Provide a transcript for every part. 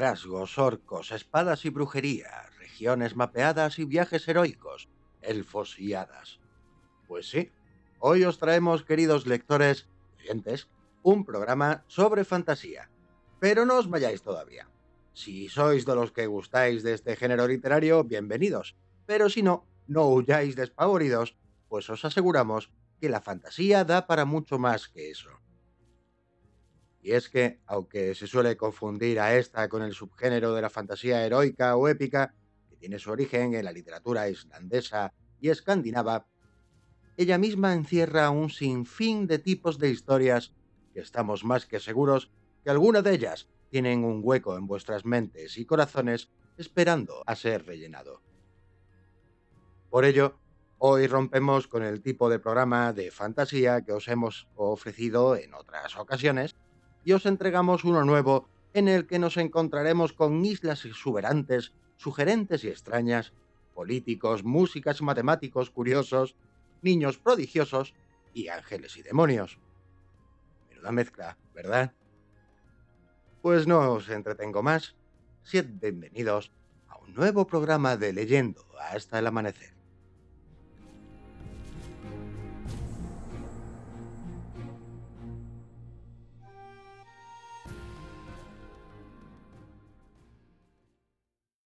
trasgos, orcos, espadas y brujería, regiones mapeadas y viajes heroicos, elfos y hadas. Pues sí, hoy os traemos, queridos lectores, oyentes, un programa sobre fantasía. Pero no os vayáis todavía. Si sois de los que gustáis de este género literario, bienvenidos. Pero si no, no huyáis despavoridos, pues os aseguramos que la fantasía da para mucho más que eso. Y es que, aunque se suele confundir a esta con el subgénero de la fantasía heroica o épica, que tiene su origen en la literatura islandesa y escandinava, ella misma encierra un sinfín de tipos de historias que estamos más que seguros que alguna de ellas tienen un hueco en vuestras mentes y corazones esperando a ser rellenado. Por ello, hoy rompemos con el tipo de programa de fantasía que os hemos ofrecido en otras ocasiones y os entregamos uno nuevo en el que nos encontraremos con islas exuberantes, sugerentes y extrañas, políticos, músicas y matemáticos curiosos, niños prodigiosos y ángeles y demonios. Menuda mezcla, ¿verdad? Pues no os entretengo más. Sed bienvenidos a un nuevo programa de Leyendo hasta el amanecer.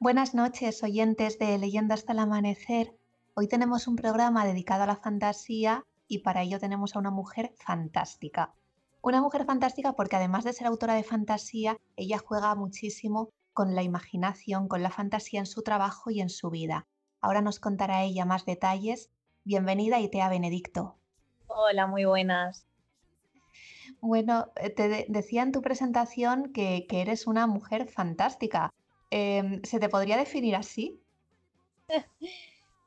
Buenas noches, oyentes de Leyenda hasta el amanecer. Hoy tenemos un programa dedicado a la fantasía y para ello tenemos a una mujer fantástica. Una mujer fantástica porque además de ser autora de fantasía, ella juega muchísimo con la imaginación, con la fantasía en su trabajo y en su vida. Ahora nos contará ella más detalles. Bienvenida, Itea Benedicto. Hola, muy buenas. Bueno, eh, te decía en tu presentación que, que eres una mujer fantástica. Em, ¿Se te podría definir así?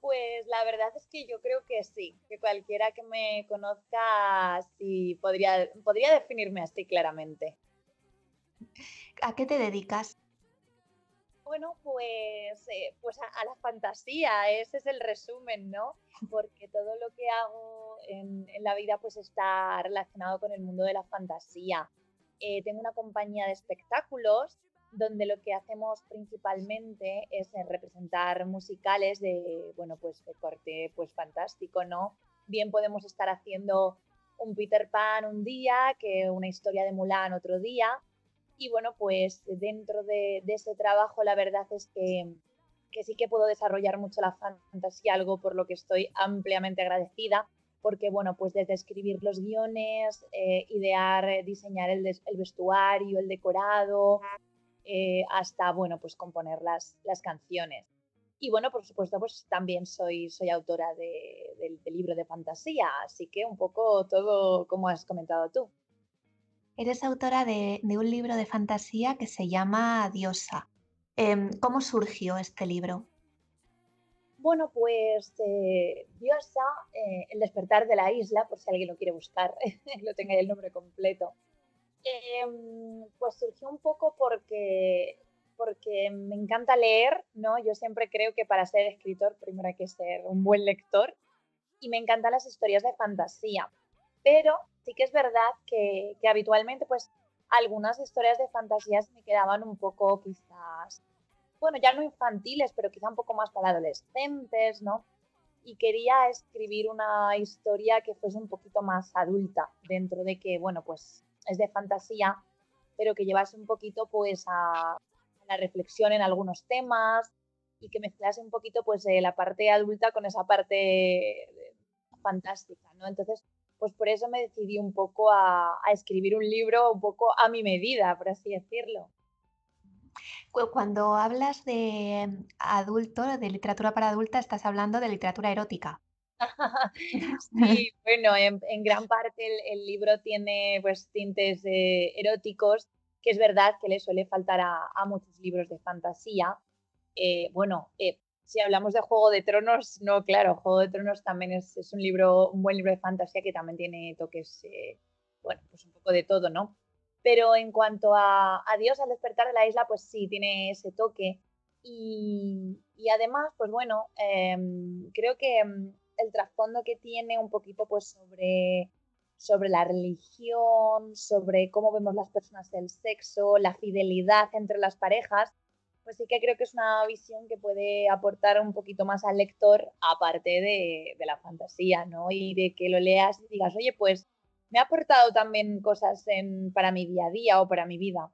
Pues la verdad es que yo creo que sí, que cualquiera que me conozca sí podría, podría definirme así claramente. ¿A qué te dedicas? Bueno, pues, eh, pues a, la fantasía, ese es el resumen, ¿no? Porque todo lo que hago en, la vida pues está relacionado con el mundo de la fantasía. Eh, tengo una compañía de espectáculos donde lo que hacemos principalmente es eh, representar musicales de, bueno, pues de corte pues fantástico, ¿no? Bien podemos estar haciendo un Peter Pan un día, que una historia de Mulan otro día. Y bueno, pues dentro de, ese trabajo la verdad es que, que sí que puedo desarrollar mucho la fantasía, algo por lo que estoy ampliamente agradecida, porque bueno, pues desde escribir los guiones, eh, idear, eh, diseñar el, vestuario, el decorado, eh, hasta, bueno, pues componer las, las canciones. Y bueno, por supuesto, pues también soy, soy autora de, del libro de fantasía, así que un poco todo como has comentado tú. Eres autora de, un libro de fantasía que se llama Diosa. Em, ¿Cómo surgió este libro? Bueno, pues eh, Diosa, eh, El despertar de la isla, por si alguien lo quiere buscar, lo tenga el nombre completo, em, pues surgió un poco porque, porque me encanta leer, ¿no? Yo siempre creo que para ser escritor primero hay que ser un buen lector y me encantan las historias de fantasía, pero sí que es verdad que, que habitualmente pues algunas historias de fantasía me quedaban un poco quizás bueno, ya no infantiles, pero quizá un poco más para adolescentes, ¿no? Y quería escribir una historia que fuese un poquito más adulta, dentro de que, bueno, pues es de fantasía, pero que llevase un poquito pues a, la reflexión en algunos temas y que mezclase un poquito pues la parte adulta con esa parte fantástica, ¿no? Entonces, pues por eso me decidí un poco a escribir un libro un poco a mi medida, por así decirlo. Cuando hablas de adulto, de literatura para adulta, estás hablando de literatura erótica. Sí, bueno, en, gran parte el, libro tiene pues tintes eróticos, que es verdad que le suele faltar a, muchos libros de fantasía. Eh, bueno, eh, si hablamos de Juego de Tronos, no, claro, Juego de Tronos también es, un libro, un buen libro de fantasía que también tiene toques, eh, bueno, pues un poco de todo, ¿no? Pero en cuanto a, Dios al despertar de la isla, pues sí, tiene ese toque. Y, además, pues bueno, em, creo que em, el trasfondo que tiene un poquito pues sobre, sobre la religión, sobre cómo vemos las personas del sexo, la fidelidad entre las parejas, pues sí que creo que es una visión que puede aportar un poquito más al lector, aparte de, de la fantasía, ¿no? Y de que lo leas y digas, oye, pues me ha aportado también cosas para mi día a día o para mi vida.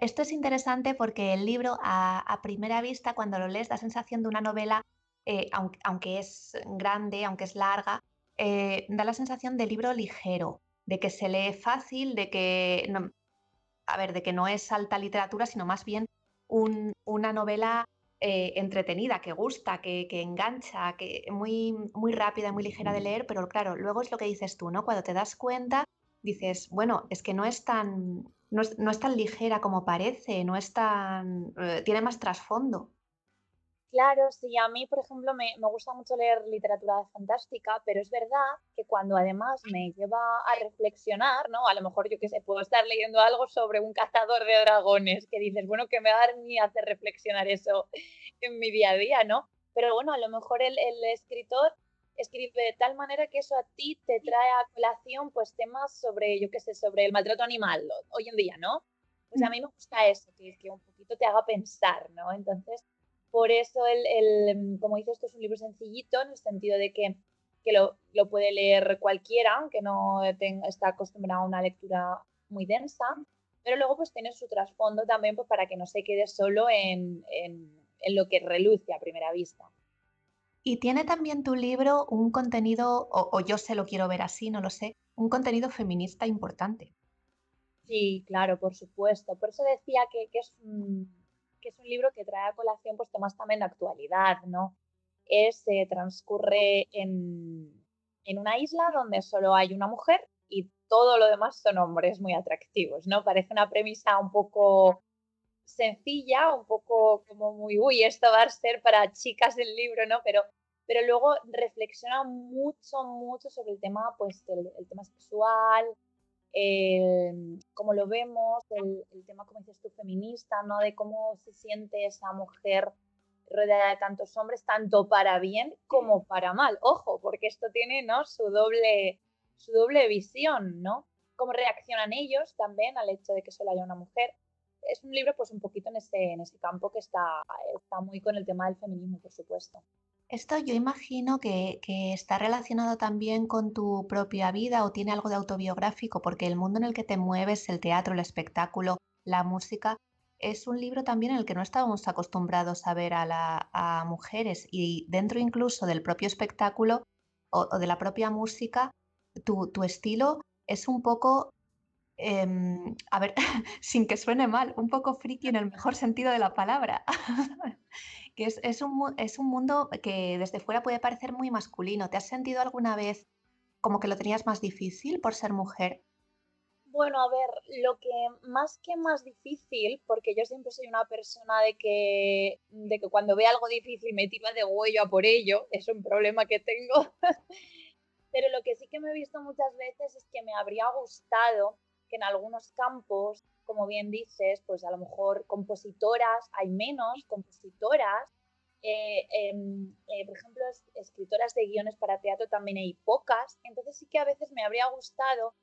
Esto es interesante porque el libro a, primera vista, cuando lo lees, da sensación de una novela, eh, aunque, es grande, aunque es larga, eh, da la sensación de libro ligero, de que se lee fácil, de que, no, a ver, de que no es alta literatura, sino más bien una novela eh, entretenida, que gusta, que, engancha, que muy, muy rápida, muy ligera de leer, pero claro, luego es lo que dices tú, ¿no? Cuando te das cuenta, dices, bueno, es que no es tan, no es, tan ligera como parece, no es tan, eh, tiene más trasfondo. Claro, sí, a mí, por ejemplo, me, gusta mucho leer literatura fantástica, pero es verdad que cuando además me lleva a reflexionar, ¿no? A lo mejor yo que sé, puedo estar leyendo algo sobre un cazador de dragones que dices, bueno, que me va a dar ni hacer reflexionar eso en mi día a día, ¿no? Pero bueno, a lo mejor el, escritor escribe de tal manera que eso a ti te trae a colación pues temas sobre, yo qué sé, sobre el maltrato animal hoy en día, ¿no? Pues a mm. mí me gusta eso, que, que un poquito te haga pensar, ¿no? Entonces, por eso, el, mm, como dices, esto es un libro sencillito en el sentido de que, lo, puede leer cualquiera, aunque no está acostumbrado a una lectura muy densa, pero luego pues tiene su trasfondo también pues, para que no se quede solo en, lo que reluce a primera vista. Y tiene también tu libro un contenido, o, yo se lo quiero ver así, no lo sé, un contenido feminista importante. Sí, claro, por supuesto. Por eso decía que, que es que es un libro que trae a colación pues, temas también de actualidad, ¿no? Se transcurre en, en una isla donde solo hay una mujer y todo lo demás son hombres muy atractivos, ¿no? Parece una premisa un poco sencilla, un poco como muy, uy, esto va a ser para chicas del libro, ¿no? Pero, pero luego reflexiona mucho, mucho sobre el tema, pues, el tema sexual, el, como lo vemos, el, tema, como dices tú, feminista, ¿no? De cómo se siente esa mujer rodeada de tantos hombres, tanto para bien como para mal. Ojo, porque esto tiene, ¿no? Su doble, su doble visión, ¿no? Cómo reaccionan ellos también al hecho de que solo haya una mujer. Es un libro, pues, un poquito en ese, en ese campo que está, está muy con el tema del feminismo, por supuesto. Esto yo imagino que, está relacionado también con tu propia vida o tiene algo de autobiográfico, porque el mundo en el que te mueves, el teatro, el espectáculo, la música, es un libro también en el que no estábamos acostumbrados a ver a, mujeres y dentro incluso del propio espectáculo o, de la propia música, tu, estilo es un poco, em, a ver, sin que suene mal, un poco friki en el mejor sentido de la palabra. que es, un, es un mundo que desde fuera puede parecer muy masculino. ¿Te has sentido alguna vez como que lo tenías más difícil por ser mujer? Bueno, a ver, lo que más que más difícil, porque yo siempre soy una persona de que, de que cuando ve algo difícil me tira de huello a por ello, es un problema que tengo. Pero lo que sí que me he visto muchas veces es que me habría gustado que en algunos campos, como bien dices, pues a lo mejor compositoras, hay menos compositoras. Eh, em, eh, por ejemplo, escritoras de guiones para teatro también hay pocas. Entonces sí que a veces me habría gustado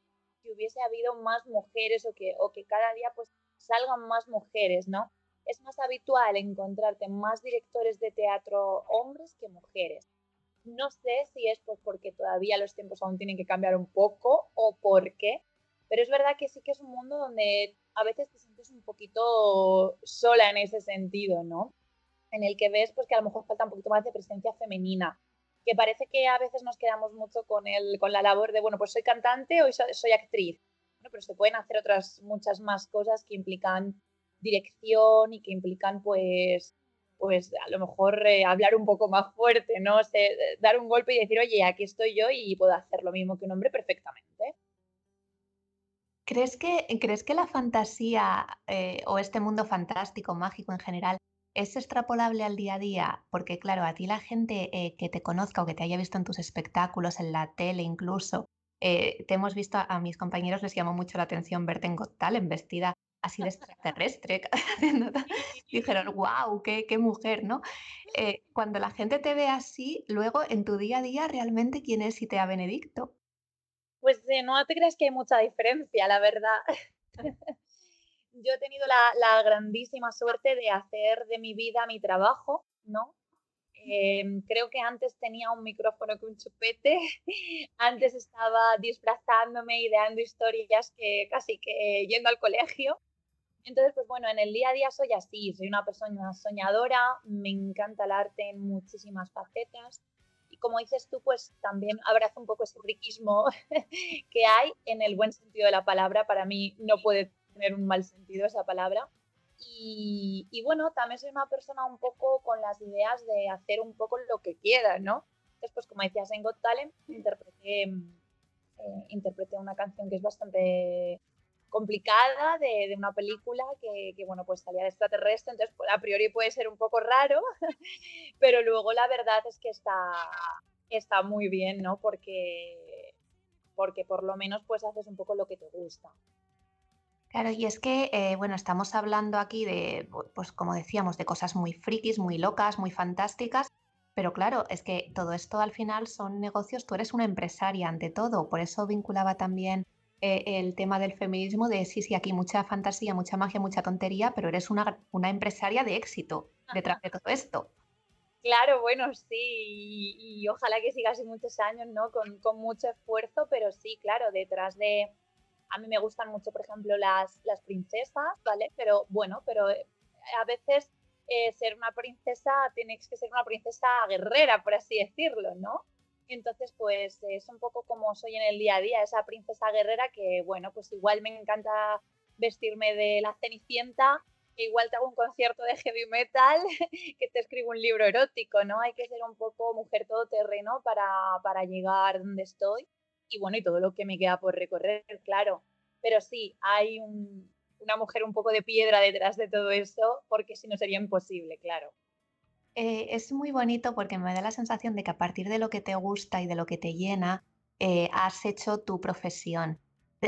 que hubiese habido más mujeres o que, o que cada día pues salgan más mujeres, ¿no? Es más habitual encontrarte más directores de teatro hombres que mujeres. No sé si es pues porque todavía los tiempos aún tienen que cambiar un poco o por qué, pero es verdad que sí que es un mundo donde a veces te sientes un poquito sola en ese sentido, ¿no? En el que ves pues que a lo mejor falta un poquito más de presencia femenina, que parece que a veces nos quedamos mucho con, el, con la labor de, bueno, pues soy cantante o soy actriz, ¿no? pero se pueden hacer otras muchas más cosas que implican dirección y que implican pues pues a lo mejor eh, hablar un poco más fuerte, ¿no? dar un golpe y decir, oye, aquí estoy yo y puedo hacer lo mismo que un hombre perfectamente. ¿Crees que, ¿crees que la fantasía eh, o este mundo fantástico, mágico en general, es extrapolable al día a día? Porque claro, a ti la gente eh, que te conozca o que te haya visto en tus espectáculos, en la tele incluso, te hemos visto a, mis compañeros, les llamó mucho la atención verte en Got Talent vestida así de extraterrestre. Dijeron, wow, qué, qué mujer, ¿no? Eh, cuando la gente te ve así, luego en tu día a día, ¿realmente quién es Itea Benedicto? Pues eh, no te creas que hay mucha diferencia, la verdad. Yo he tenido la, grandísima suerte de hacer de mi vida mi trabajo, ¿no? Em, creo que antes tenía un micrófono con un chupete, antes estaba disfrazándome, ideando historias que casi que yendo al colegio entonces, pues bueno, en el día a día soy así, soy una persona soñadora, me encanta el arte en muchísimas facetas y como dices tú, pues también abrazo un poco ese riquismo que hay en el buen sentido de la palabra. Para mí no puede tener un mal sentido esa palabra. Y, bueno, también soy una persona un poco con las ideas de hacer un poco lo que quiera, ¿no? Entonces, pues como decías en Got Talent, interpreté, eh, interpreté una canción que es bastante complicada de, una película que, bueno, pues salía de extraterrestre, entonces pues, a priori puede ser un poco raro, pero luego la verdad es que está, está muy bien, ¿no? Porque, porque por lo menos pues haces un poco lo que te gusta. Claro, y es que, eh, bueno, estamos hablando aquí de, pues como decíamos, de cosas muy frikis, muy locas, muy fantásticas, pero claro, es que todo esto al final son negocios, tú eres una empresaria ante todo, por eso vinculaba también eh, el tema del feminismo, de sí, sí, aquí mucha fantasía, mucha magia, mucha tontería, pero eres una, una empresaria de éxito detrás de todo esto. Claro, bueno, sí, y, ojalá que siga así muchos años, ¿no? Con, con, mucho esfuerzo, pero sí, claro, detrás de... A mí me gustan mucho, por ejemplo, las, las princesas, ¿vale? Pero bueno, pero eh, a veces eh, ser una princesa tienes que ser una princesa guerrera, por así decirlo, ¿no? Entonces, pues es un poco como soy en el día a día, esa princesa guerrera que, bueno, pues igual me encanta vestirme de la Cenicienta, que igual te hago un concierto de heavy metal, que te escribo un libro erótico, ¿no? Hay que ser un poco mujer todoterreno para, para llegar donde estoy y bueno, y todo lo que me queda por recorrer, claro. Pero sí, hay una mujer un poco de piedra detrás de todo eso, porque si no sería imposible, claro. Eh, es muy bonito porque me da la sensación de que a partir de lo que te gusta y de lo que te llena, eh, has hecho tu profesión.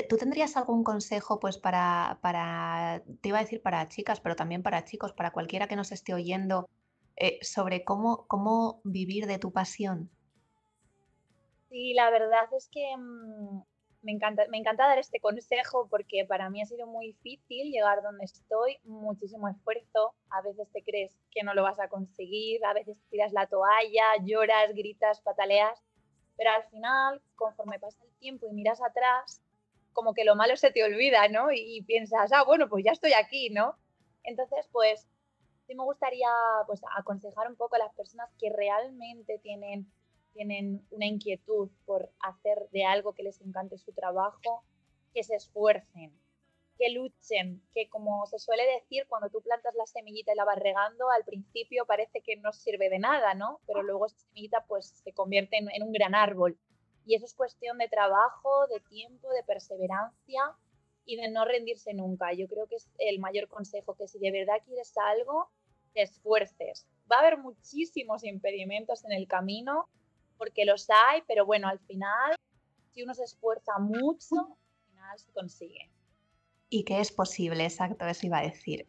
¿Tú tendrías algún consejo pues para, para, te iba a decir para chicas, pero también para chicos, para cualquiera que nos esté oyendo, eh, sobre cómo, cómo vivir de tu pasión? Sí, la verdad es que mm, me encanta, me encanta dar este consejo porque para mí ha sido muy difícil llegar donde estoy, muchísimo esfuerzo, a veces te crees que no lo vas a conseguir, a veces tiras la toalla, lloras, gritas, pataleas, pero al final, conforme pasa el tiempo y miras atrás, como que lo malo se te olvida, ¿no? Y, piensas, ah, bueno, pues ya estoy aquí, ¿no? Entonces, pues sí me gustaría pues aconsejar un poco a las personas que realmente tienen tienen una inquietud por hacer de algo que les encante su trabajo, que se esfuercen, que luchen, que como se suele decir, cuando tú plantas la semillita y la vas regando, al principio parece que no sirve de nada, ¿no? Pero luego esa semillita pues se convierte en, en un gran árbol. Y eso es cuestión de trabajo, de tiempo, de perseverancia y de no rendirse nunca. Yo creo que es el mayor consejo, que si de verdad quieres algo, te esfuerces. Va a haber muchísimos impedimentos en el camino, porque los hay, pero bueno, al final, si uno se esfuerza mucho, al final se consigue. Y que es posible, exacto, eso iba a decir.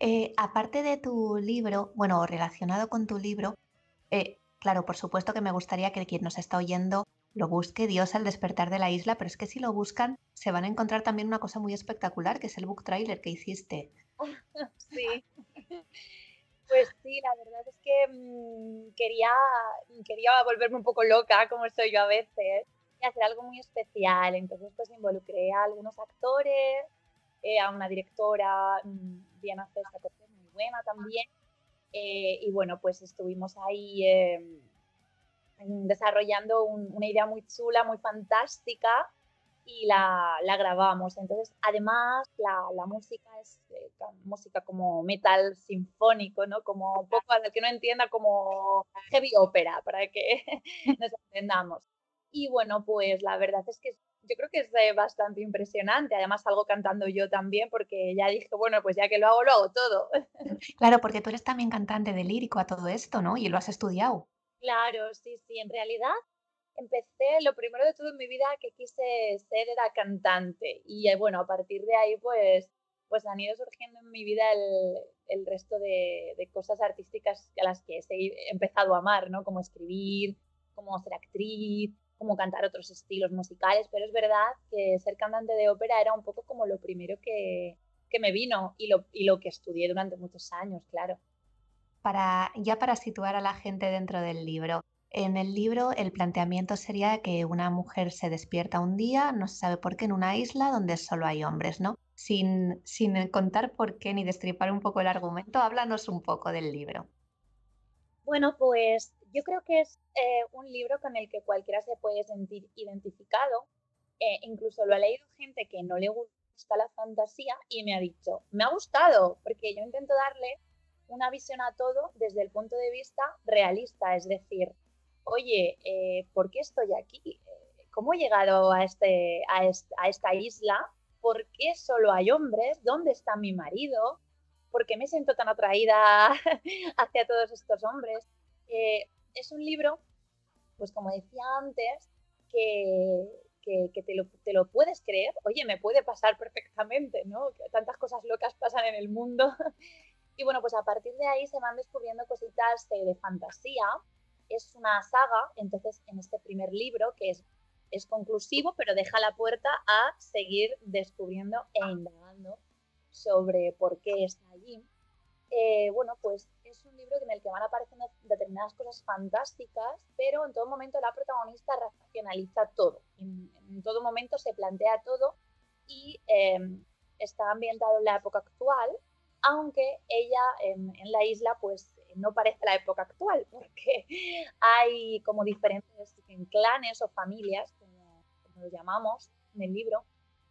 Eh, aparte de tu libro, bueno, relacionado con tu libro, eh, claro, por supuesto que me gustaría que quien nos está oyendo lo busque Dios al despertar de la isla, pero es que si lo buscan se van a encontrar también una cosa muy espectacular, que es el book trailer que hiciste. sí. Pues sí, la verdad es que mm, quería, quería volverme un poco loca, como soy yo a veces, y hacer algo muy especial. Entonces, pues involucré a algunos actores, eh, a una directora, mm, Diana César, que es muy buena también. Eh, y bueno, pues estuvimos ahí em, desarrollando una idea muy chula, muy fantástica y la, la grabamos. Entonces, además, la, la música es eh, música como metal sinfónico, ¿no? Como un poco al que no entienda, como heavy opera, para que nos entendamos. Y bueno, pues la verdad es que yo creo que es eh, bastante impresionante. Además, salgo cantando yo también, porque ya dije, bueno, pues ya que lo hago, lo hago todo. Claro, porque tú eres también cantante de lírico a todo esto, ¿no? Y lo has estudiado. Claro, sí, sí. En realidad, empecé, lo primero de todo en mi vida que quise ser era cantante. Y eh, bueno, a partir de ahí, pues, pues han ido surgiendo en mi vida el, el resto de, de, cosas artísticas a las que he empezado a amar, ¿no? Como escribir, como ser actriz, como cantar otros estilos musicales, pero es verdad que ser cantante de ópera era un poco como lo primero que, que me vino y lo, y lo que estudié durante muchos años, claro. Para, ya para situar a la gente dentro del libro, en el libro el planteamiento sería que una mujer se despierta un día, no se sabe por qué, en una isla donde solo hay hombres, ¿no? Sin, sin contar por qué ni destripar un poco el argumento, háblanos un poco del libro. Bueno, pues yo creo que es eh, un libro con el que cualquiera se puede sentir identificado. Eh, incluso lo ha leído gente que no le gusta la fantasía y me ha dicho, me ha gustado, porque yo intento darle una visión a todo desde el punto de vista realista, es decir, oye, eh, ¿por qué estoy aquí? ¿Cómo he llegado a, este, a, esta isla? ¿Por qué solo hay hombres? ¿Dónde está mi marido? ¿Por qué me siento tan atraída hacia todos estos hombres? Eh, es un libro, pues como decía antes, que, que, te, lo, te, lo, puedes creer. Oye, me puede pasar perfectamente, ¿no? Tantas cosas locas pasan en el mundo. y bueno, pues a partir de ahí se van descubriendo cositas de fantasía. Es una saga, entonces en este primer libro, que es, es conclusivo, pero deja la puerta a seguir descubriendo e indagando sobre por qué está allí. Eh, bueno, pues es un libro en el que van apareciendo determinadas cosas fantásticas, pero en todo momento la protagonista racionaliza todo. En, todo momento se plantea todo y em, está ambientado en la época actual, aunque ella en, la isla pues no parece la época actual, porque hay como diferentes clanes o familias, como, lo llamamos en el libro,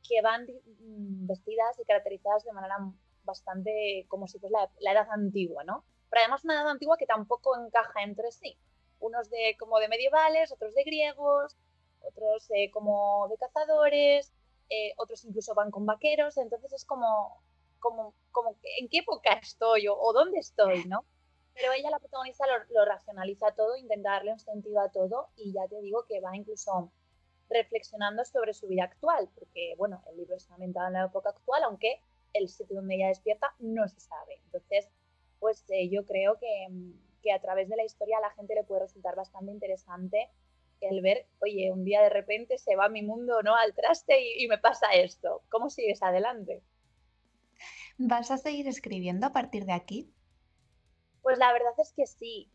que van mm, vestidas y caracterizadas de manera bastante como si fuese la, edad antigua, ¿no? Pero además una edad antigua que tampoco encaja entre sí. Unos de como de medievales, otros de griegos, otros eh, como de cazadores, eh, otros incluso van con vaqueros, entonces es como, como, como en qué época estoy o, dónde estoy, ¿no? Pero ella, la protagonista, lo, racionaliza todo, intenta darle un sentido a todo y ya te digo que va incluso reflexionando sobre su vida actual, porque, bueno, el libro está ambientado en la época actual, aunque el sitio donde ella despierta no se sabe. Entonces, pues eh, yo creo que, que, a través de la historia a la gente le puede resultar bastante interesante el ver, oye, un día de repente se va mi mundo ¿no? al traste y, me pasa esto. ¿Cómo sigues adelante? ¿Vas a seguir escribiendo a partir de aquí? Pues la verdad es que sí.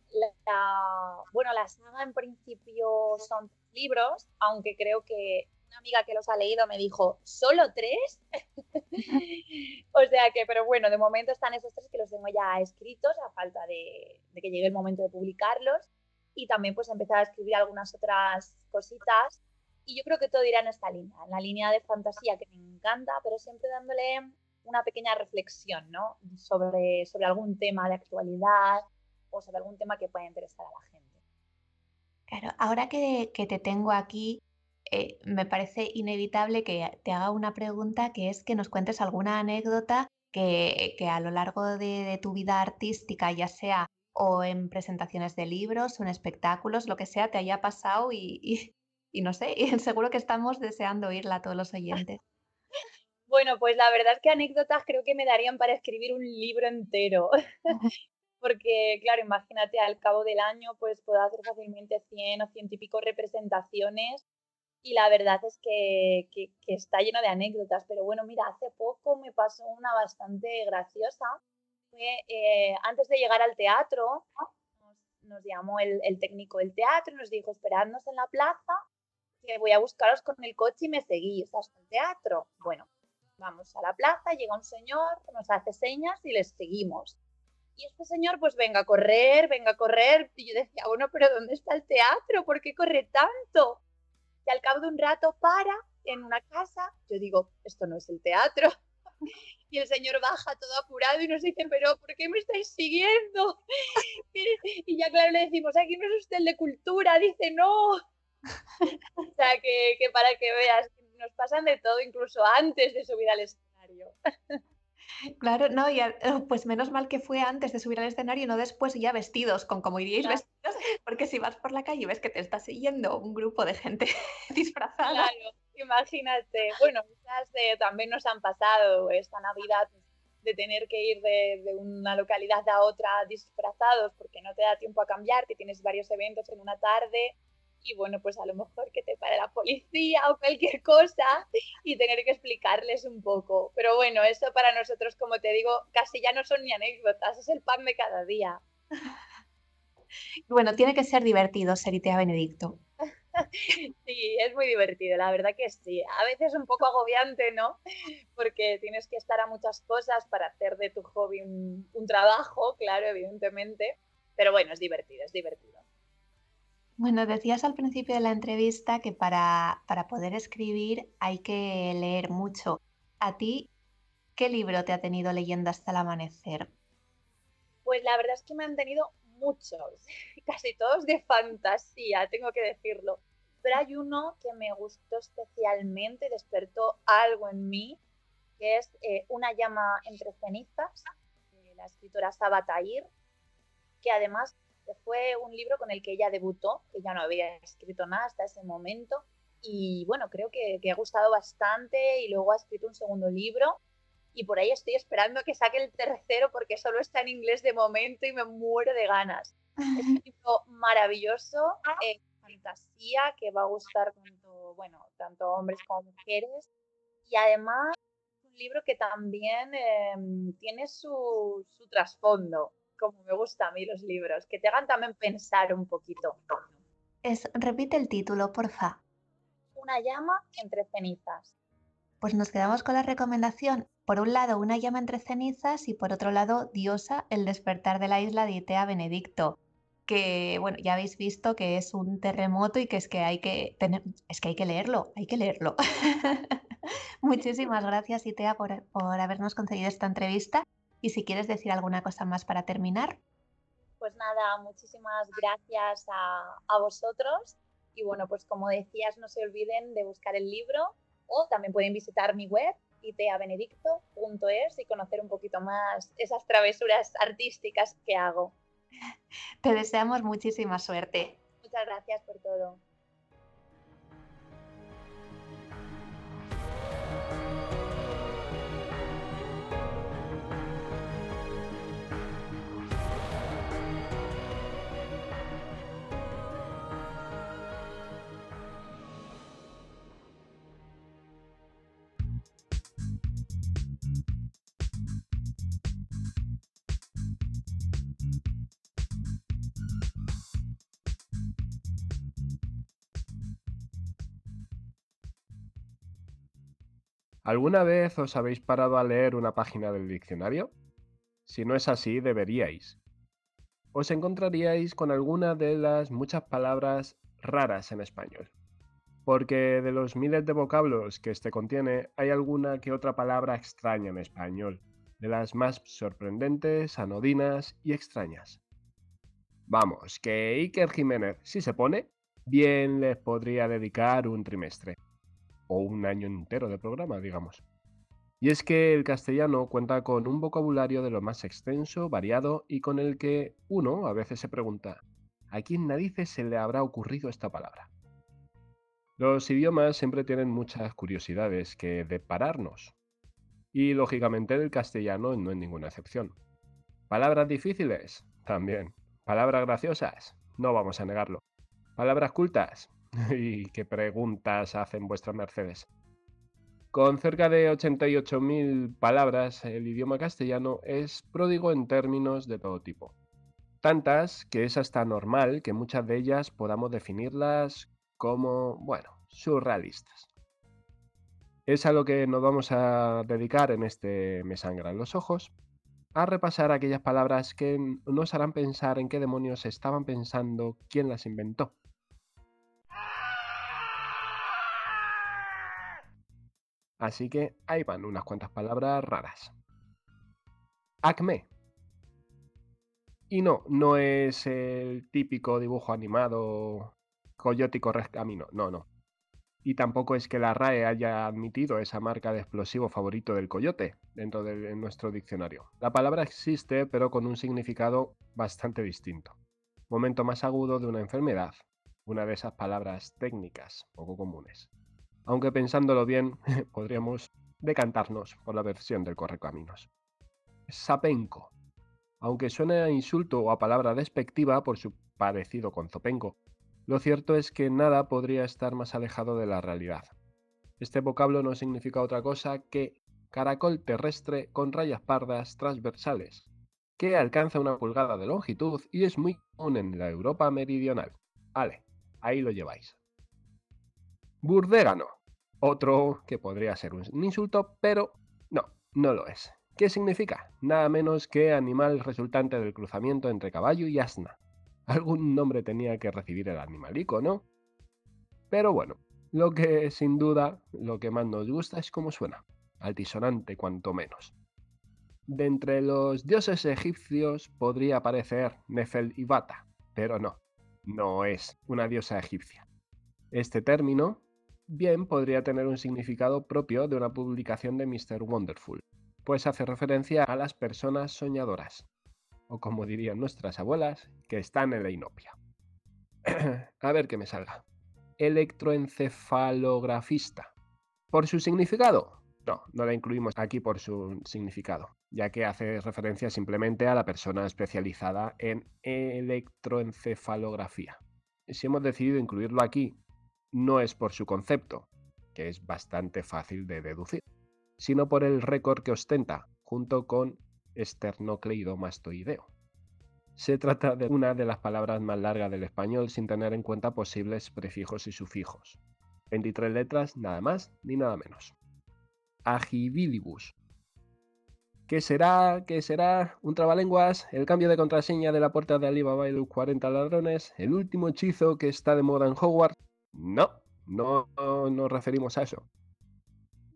bueno, la saga en principio son libros, aunque creo que una amiga que los ha leído me dijo, ¿solo tres? o sea que, pero bueno, de momento están esos tres que los tengo ya escritos a falta de, que llegue el momento de publicarlos. Y también pues empezar a escribir algunas otras cositas. Y yo creo que todo irá en esta línea, en la línea de fantasía que me encanta, pero siempre dándole una pequeña reflexión, ¿no? Sobre, sobre algún tema de actualidad o sobre algún tema que pueda interesar a la gente. Claro, ahora que, que te tengo aquí, eh, me parece inevitable que te haga una pregunta que es que nos cuentes alguna anécdota que, a lo largo de, tu vida artística, ya sea o en presentaciones de libros o en espectáculos, lo que sea, te haya pasado y, no sé, y seguro que estamos deseando oírla a todos los oyentes. Bueno, pues la verdad es que anécdotas creo que me darían para escribir un libro entero. Porque, claro, imagínate, al cabo del año, pues puedo hacer fácilmente 100 o 100 y pico representaciones y la verdad es que, está lleno de anécdotas. Pero bueno, mira, hace poco me pasó una bastante graciosa. Eh, antes de llegar al teatro, nos, llamó el, técnico del teatro y nos dijo, esperadnos en la plaza, que voy a buscaros con el coche y me seguís hasta el teatro. Bueno, vamos a la plaza, llega un señor, nos hace señas y les seguimos. Y este señor, pues venga a correr, venga a correr. Y yo decía, bueno, pero ¿dónde está el teatro? ¿Por qué corre tanto? y al cabo de un rato para en una casa. Yo digo, esto no es el teatro. Y el señor baja todo apurado y nos dice, pero ¿por qué me estáis siguiendo? Y ya claro le decimos, aquí no es usted el de cultura. Dice, no. O sea, que, que para que veas, nos pasan de todo incluso antes de subir al escenario. Claro, no, y oh, pues menos mal que fue antes de subir al escenario y no después ya vestidos, con como iríais vestidos, porque si vas por la calle y ves que te está siguiendo un grupo de gente disfrazada. Claro, imagínate. Bueno, quizás eh, también nos han pasado esta Navidad de tener que ir de, de, una localidad a otra disfrazados porque no te da tiempo a cambiar, que tienes varios eventos en una tarde y bueno, pues a lo mejor que te pare la policía o cualquier cosa y tener que explicarles un poco. Pero bueno, eso para nosotros, como te digo, casi ya no son ni anécdotas, es el pan de cada día. Bueno, tiene que ser divertido ser Itea Benedicto. Sí, es muy divertido, la verdad que sí. A veces un poco agobiante, ¿no? Porque tienes que estar a muchas cosas para hacer de tu hobby un, un trabajo, claro, evidentemente. Pero bueno, es divertido, es divertido. Bueno, decías al principio de la entrevista que para, poder escribir hay que leer mucho. ¿A ti qué libro te ha tenido leyendo hasta el amanecer? Pues la verdad es que me han tenido muchos, casi todos de fantasía, tengo que decirlo. Pero hay uno que me gustó especialmente, despertó algo en mí, que es eh, Una llama entre cenizas, de la escritora Sabatair, que además fue un libro con el que ella debutó, que ya no había escrito nada hasta ese momento. Y bueno, creo que, ha gustado bastante y luego ha escrito un segundo libro. Y por ahí estoy esperando que saque el tercero porque solo está en inglés de momento y me muero de ganas. Es un libro maravilloso, eh, fantasía, que va a gustar tanto, bueno, tanto hombres como mujeres. Y además, un libro que también em, tiene su, su trasfondo como me gustan a mí los libros, que te hagan también pensar un poquito. Es, repite el título, porfa. Una llama entre cenizas. Pues nos quedamos con la recomendación. Por un lado, una llama entre cenizas y por otro lado, Diosa, el despertar de la isla de Itea Benedicto. Que bueno, ya habéis visto que es un terremoto y que es que hay que tener, es que hay que leerlo, hay que leerlo. Muchísimas gracias, Itea, por, por habernos concedido esta entrevista y si quieres decir alguna cosa más para terminar. Pues nada, muchísimas gracias a, vosotros. Y bueno, pues como decías, no se olviden de buscar el libro o también pueden visitar mi web iteabenedicto.es y conocer un poquito más esas travesuras artísticas que hago. Te deseamos muchísima suerte. Muchas gracias por todo. ¿Alguna vez os habéis parado a leer una página del diccionario? Si no es así, deberíais. Os encontraríais con alguna de las muchas palabras raras en español. Porque de los miles de vocablos que este contiene, hay alguna que otra palabra extraña en español, de las más sorprendentes, anodinas y extrañas. Vamos, que Iker Jiménez, si se pone, bien les podría dedicar un trimestre o un año entero de programa, digamos. Y es que el castellano cuenta con un vocabulario de lo más extenso, variado y con el que uno a veces se pregunta, ¿a quién narices se le habrá ocurrido esta palabra? Los idiomas siempre tienen muchas curiosidades que depararnos. Y lógicamente el castellano no es ninguna excepción. Palabras difíciles, también. Palabras graciosas, no vamos a negarlo. Palabras cultas, y qué preguntas hacen vuestras mercedes. Con cerca de 88.000 palabras, el idioma castellano es pródigo en términos de todo tipo. Tantas que es hasta normal que muchas de ellas podamos definirlas como, bueno, surrealistas. Es a lo que nos vamos a dedicar en este Me sangran los ojos, a repasar aquellas palabras que nos harán pensar en qué demonios estaban pensando quién las inventó. Así que ahí van unas cuantas palabras raras. Acme. Y no, no es el típico dibujo animado Coyote y camino. No, no. Y tampoco es que la RAE haya admitido esa marca de explosivo favorito del coyote dentro de nuestro diccionario. La palabra existe, pero con un significado bastante distinto. Momento más agudo de una enfermedad, una de esas palabras técnicas poco comunes. Aunque pensándolo bien, podríamos decantarnos por la versión del correcaminos. Sapenco. Aunque suene a insulto o a palabra despectiva por su parecido con zopenco, lo cierto es que nada podría estar más alejado de la realidad. Este vocablo no significa otra cosa que caracol terrestre con rayas pardas transversales, que alcanza una pulgada de longitud y es muy común en la Europa meridional. Vale, ahí lo lleváis. Burdégano. Otro que podría ser un insulto, pero no, no lo es. ¿Qué significa? Nada menos que animal resultante del cruzamiento entre caballo y asna. Algún nombre tenía que recibir el animalico, ¿no? Pero bueno, lo que sin duda lo que más nos gusta es cómo suena, altisonante cuanto menos. De entre los dioses egipcios podría aparecer Nefel y Bata, pero no, no es una diosa egipcia. Este término bien podría tener un significado propio de una publicación de Mr. Wonderful, pues hace referencia a las personas soñadoras, o como dirían nuestras abuelas, que están en la inopia. A ver qué me salga. Electroencefalografista. ¿Por su significado? No, no la incluimos aquí por su significado, ya que hace referencia simplemente a la persona especializada en electroencefalografía. Si hemos decidido incluirlo aquí, no es por su concepto, que es bastante fácil de deducir, sino por el récord que ostenta, junto con esternocleidomastoideo. Se trata de una de las palabras más largas del español sin tener en cuenta posibles prefijos y sufijos. 23 letras, nada más ni nada menos. Agibilibus. ¿Qué será? ¿Qué será? ¿Un trabalenguas? ¿El cambio de contraseña de la puerta de Alibaba y los 40 ladrones? ¿El último hechizo que está de moda en Hogwarts? No, no nos referimos a eso.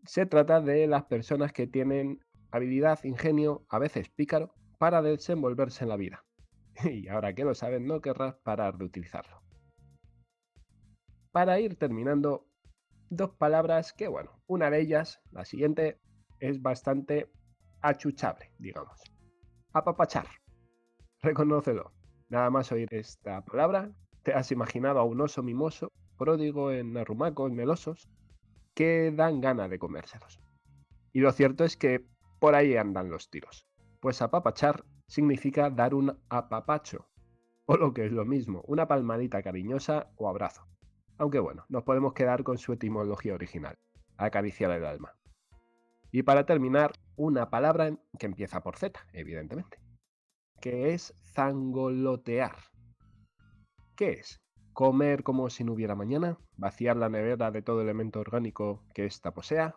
Se trata de las personas que tienen habilidad, ingenio, a veces pícaro, para desenvolverse en la vida. Y ahora que lo saben, no querrás parar de utilizarlo. Para ir terminando, dos palabras que, bueno, una de ellas, la siguiente, es bastante achuchable, digamos. Apapachar. Reconócelo. Nada más oír esta palabra, te has imaginado a un oso mimoso, pródigo en arrumacos melosos, que dan gana de comérselos. Y lo cierto es que por ahí andan los tiros. Pues apapachar significa dar un apapacho, o lo que es lo mismo, una palmadita cariñosa o abrazo. Aunque bueno, nos podemos quedar con su etimología original, acariciar el alma. Y para terminar, una palabra que empieza por Z, evidentemente, que es zangolotear. ¿Qué es? ¿Comer como si no hubiera mañana? ¿Vaciar la nevera de todo elemento orgánico que ésta posea?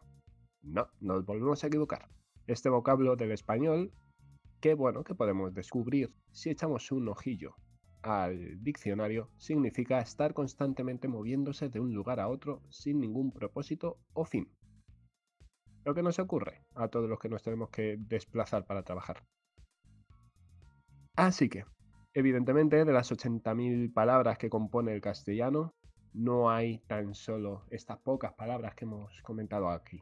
No, nos volvemos a equivocar este vocablo del español que bueno, que podemos descubrir si echamos un ojillo al diccionario, significa estar constantemente moviéndose de un lugar a otro sin ningún propósito o fin. Lo que nos ocurre a todos los que nos tenemos que desplazar para trabajar. Así que, evidentemente, de las 80.000 palabras que compone el castellano, no hay tan solo estas pocas palabras que hemos comentado aquí.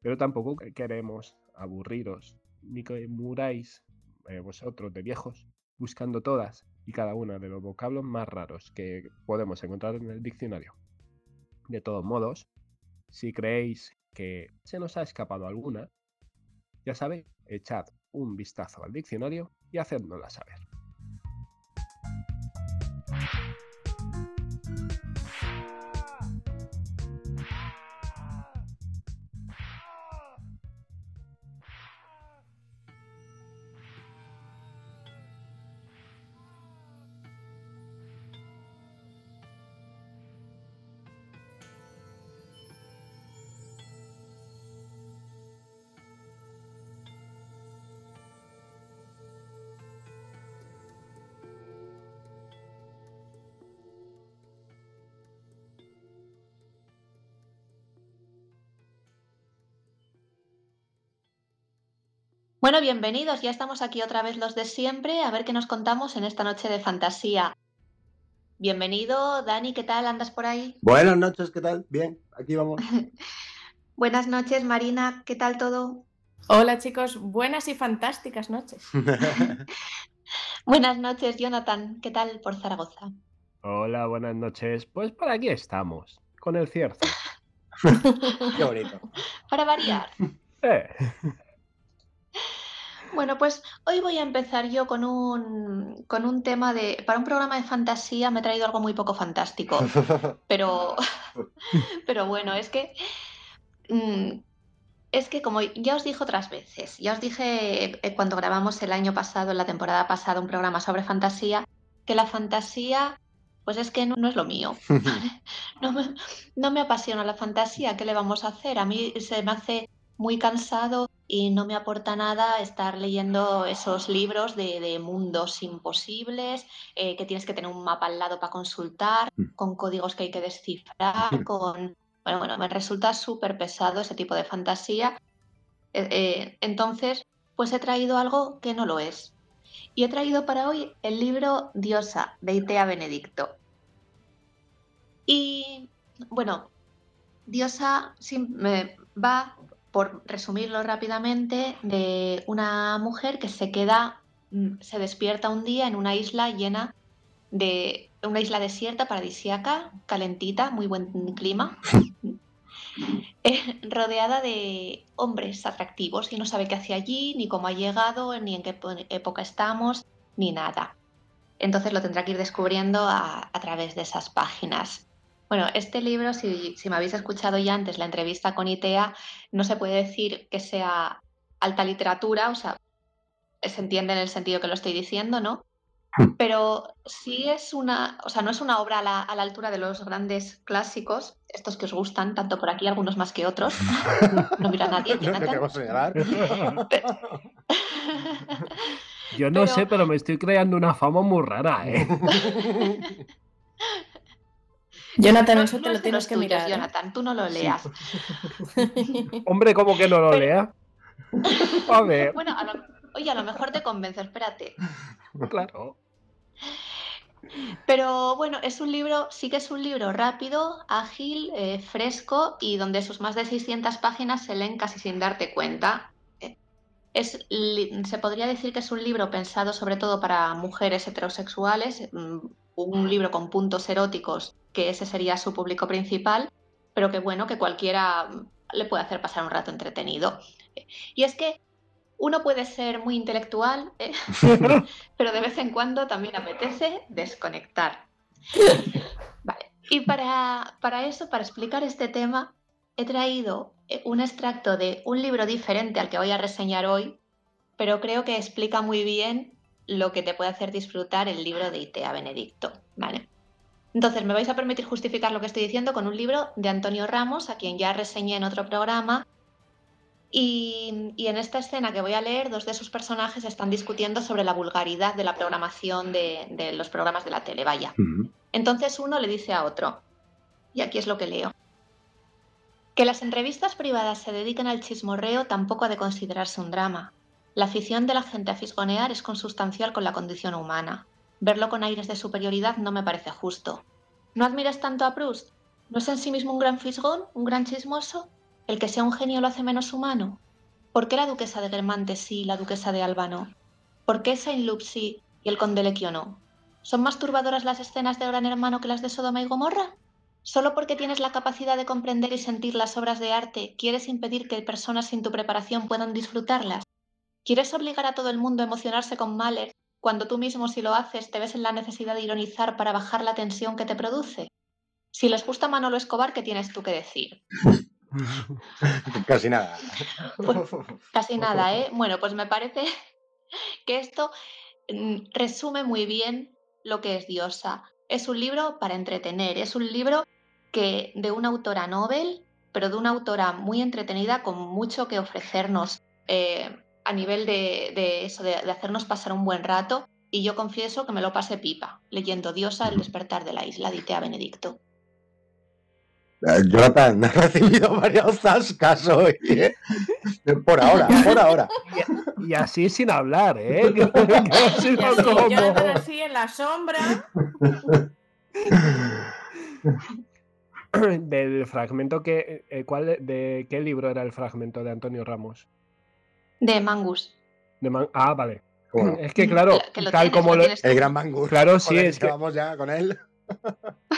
Pero tampoco queremos aburriros, ni que muráis eh, vosotros de viejos buscando todas y cada una de los vocablos más raros que podemos encontrar en el diccionario. De todos modos, si creéis que se nos ha escapado alguna, ya sabéis, echad un vistazo al diccionario y hacednosla saber. Bueno, bienvenidos. Ya estamos aquí otra vez los de siempre a ver qué nos contamos en esta noche de fantasía. Bienvenido, Dani, ¿qué tal? ¿Andas por ahí? Buenas noches, ¿qué tal? Bien, aquí vamos. Buenas noches, Marina, ¿qué tal todo? Hola chicos, buenas y fantásticas noches. buenas noches, Jonathan, ¿qué tal por Zaragoza? Hola, buenas noches. Pues por aquí estamos, con el cierto. Qué bonito. Para variar. Eh. Bueno, pues hoy voy a empezar yo con un, con un tema de... Para un programa de fantasía me he traído algo muy poco fantástico, pero, pero bueno, es que... Mm, es que como ya os dije otras veces, ya os dije eh, cuando grabamos el año pasado, en la temporada pasada, un programa sobre fantasía, que la fantasía, pues es que no, es lo mío. no, me, no me apasiona la fantasía, ¿qué le vamos a hacer? A mí se me hace muy cansado y no me aporta nada estar leyendo esos libros de, mundos imposibles, eh, que tienes que tener un mapa al lado para consultar, mm. con códigos que hay que descifrar, con... Bueno, bueno, me resulta súper pesado ese tipo de fantasía. Eh, eh, entonces, pues he traído algo que no lo es. Y he traído para hoy el libro Diosa de Itea Benedicto. Y bueno, Diosa me va por resumirlo rápidamente, de una mujer que se queda, mm, se despierta un día en una isla llena de una isla desierta, paradisíaca, calentita, muy buen clima, eh, rodeada de hombres atractivos y no sabe qué hace allí, ni cómo ha llegado, ni en qué época estamos, ni nada. Entonces lo tendrá que ir descubriendo a través de esas páginas. Bueno, este libro, si, me habéis escuchado ya antes la entrevista con ITEA, no se puede decir que sea alta literatura, o sea, se entiende en el sentido que lo estoy diciendo, ¿no? Hmm. Pero sí es una, o sea, no es una obra a la, altura de los grandes clásicos, estos que os gustan, tanto por aquí, algunos más que otros. no mira a nadie. Yo no sé, pero me estoy creando una fama muy rara, ¿eh? Jonathan, eso te lo tienes que mirar. ¿eh? Jonathan, tú no lo leas. Hombre, ¿cómo que no lo lea? A ver. Bueno, oye, a lo mejor te convenzo, espérate. Claro. Pero bueno, es un libro, sí que es un libro rápido, ágil, eh, fresco y donde sus más de 600 páginas se leen casi sin darte cuenta. Eh, es, se podría decir que es un libro pensado sobre todo para mujeres heterosexuales, mm, un libro con puntos eróticos, que ese sería su público principal, pero que bueno, que cualquiera le puede hacer pasar un rato entretenido. Y es que uno puede ser muy intelectual, ¿eh? pero de vez en cuando también apetece desconectar. Vale. Y para, para eso, para explicar este tema, he traído eh, un extracto de un libro diferente al que voy a reseñar hoy, pero creo que explica muy bien lo que te puede hacer disfrutar el libro de Itea Benedicto, ¿vale? Entonces, me vais a permitir justificar lo que estoy diciendo con un libro de Antonio Ramos, a quien ya reseñé en otro programa. Y, en esta escena que voy a leer, dos de sus personajes están discutiendo sobre la vulgaridad de la programación de, los programas de la tele, vaya. Entonces uno le dice a otro, y aquí es lo que leo, que las entrevistas privadas se dediquen al chismorreo tampoco ha de considerarse un drama. La afición de la gente a fisgonear es consustancial con la condición humana. Verlo con aires de superioridad no me parece justo. ¿No admiras tanto a Proust? ¿No es en sí mismo un gran fisgón, un gran chismoso? ¿El que sea un genio lo hace menos humano? ¿Por qué la duquesa de Guermantes sí y la duquesa de Alba no? ¿Por qué Saint-Loup sí y el conde Lequio no? ¿Son más turbadoras las escenas de Gran Hermano que las de Sodoma y Gomorra? ¿Solo porque tienes la capacidad de comprender y sentir las obras de arte, quieres impedir que personas sin tu preparación puedan disfrutarlas? ¿Quieres obligar a todo el mundo a emocionarse con Mahler cuando tú mismo si lo haces te ves en la necesidad de ironizar para bajar la tensión que te produce? Si les gusta Manolo Escobar, ¿qué tienes tú que decir? Casi nada. Pues, casi nada, ¿eh? Bueno, pues me parece que esto mm, resume muy bien lo que es Diosa. Es un libro para entretener, es un libro que de una autora novel, pero de una autora muy entretenida con mucho que ofrecernos eh, a nivel de, eso, de, de hacernos pasar un buen rato. Y yo confieso que me lo pasé pipa, leyendo Diosa, El despertar de la isla, de a Benedicto. Eh, Jonathan, ha recibido varios zascas hoy, ¿eh? Por ahora, por ahora. Y, así sin hablar, ¿eh? así, Jonathan así en la sombra. Del fragmento que. Eh, ¿cuál, ¿De qué libro era el fragmento de Antonio Ramos? De Mangus. De ah, vale. Es que claro, tal como lo. El gran Mangus. Claro, sí, es que. Vamos ya con él.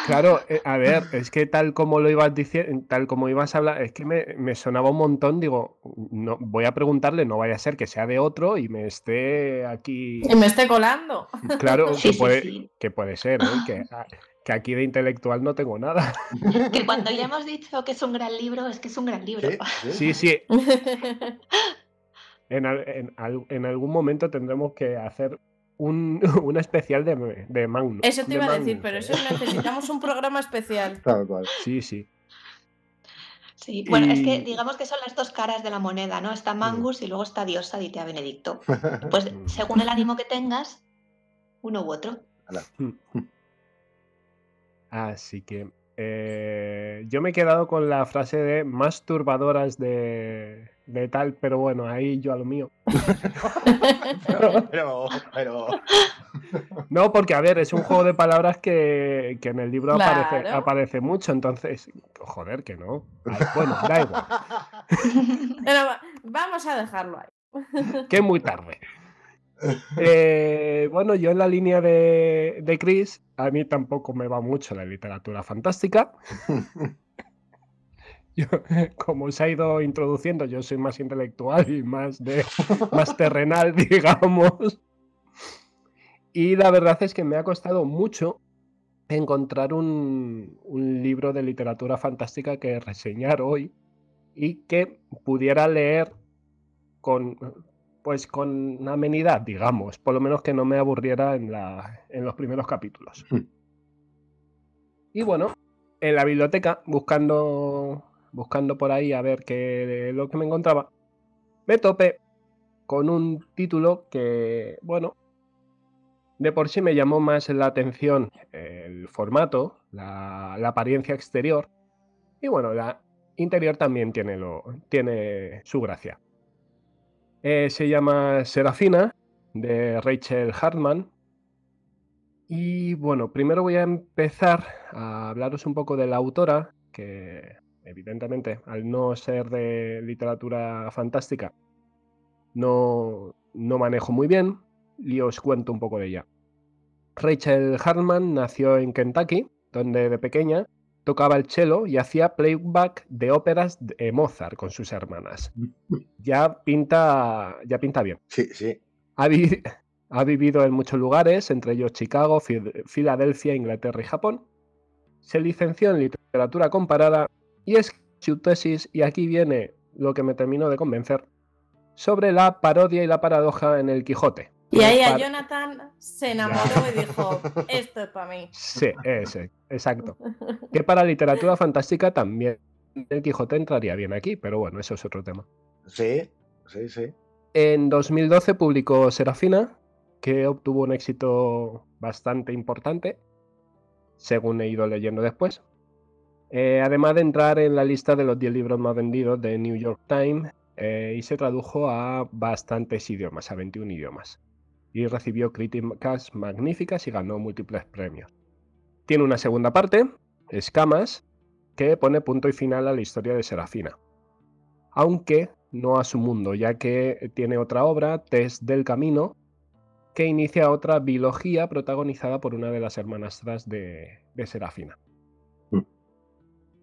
Claro, eh, a ver, es que tal como lo ibas diciendo, tal como ibas a hablar, es que me, sonaba un montón, digo, no, voy a preguntarle, no vaya a ser que sea de otro y me esté aquí. Y me esté colando. Claro, que, puede, que puede ser, ¿eh? que, que, aquí de intelectual no tengo nada. Que cuando ya hemos dicho que es un gran libro, es que es un gran libro. Sí, sí. En, en, en algún momento tendremos que hacer un, un especial de, de Magnus. Eso te iba a decir, pero eso necesitamos un programa especial. Tal cual. Sí, sí. Sí, bueno, es que digamos que son las dos caras de la moneda, ¿no? Está Mangus y luego está Diosa, dite a Benedicto. Pues según el ánimo que tengas, uno u otro. Así que eh, yo me he quedado con la frase de más turbadoras de, de tal, pero bueno, ahí yo a lo mío. pero, pero, No, porque a ver, es un juego de palabras que, que en el libro aparece, aparece, mucho, entonces, joder, que no. Bueno, da igual. Pero vamos a dejarlo ahí. Que muy tarde. Eh, bueno, yo en la línea de, de Chris, a mí tampoco me va mucho la literatura fantástica. como se ha ido introduciendo, yo soy más intelectual y más, de, más terrenal, digamos. Y la verdad es que me ha costado mucho encontrar un, un libro de literatura fantástica que reseñar hoy y que pudiera leer con, pues con amenidad, digamos, por lo menos que no me aburriera en, la, en los primeros capítulos. Hmm. Y bueno, en la biblioteca, buscando, buscando por ahí a ver qué lo que me encontraba, me topé con un título que, bueno, de por sí me llamó más la atención el formato, la, apariencia exterior, y bueno, la interior también tiene, lo, tiene su gracia. Eh, se llama Serafina, de Rachel Hartman. Y bueno, primero voy a empezar a hablaros un poco de la autora, que evidentemente al no ser de literatura fantástica, no, no manejo muy bien y os cuento un poco de ella. Rachel Hartman nació en Kentucky, donde de pequeña tocaba el cello y hacía playback de óperas de Mozart con sus hermanas. Ya pinta, ya pinta bien. Sí, sí. Ha, vivido en muchos lugares, entre ellos Chicago, Filadelfia, Inglaterra y Japón. Se licenció en literatura comparada y es su tesis, y aquí viene lo que me terminó de convencer, sobre la parodia y la paradoja en el Quijote. Y ahí a Jonathan se enamoró y dijo, esto es para mí. Sí, ese, exacto. Que para literatura fantástica también el Quijote entraría bien aquí, pero bueno, eso es otro tema. Sí, sí, sí. En 2012 publicó Serafina, que obtuvo un éxito bastante importante, según he ido leyendo después. Eh, además de entrar en la lista de los 10 libros más vendidos de New York Times, eh, y se tradujo a bastantes idiomas, a 21 idiomas y recibió críticas magníficas y ganó múltiples premios. Tiene una segunda parte, Escamas, que pone punto y final a la historia de Serafina. Aunque no a su mundo, ya que tiene otra obra, Test del Camino, que inicia otra biología protagonizada por una de las hermanastras de, de Serafina.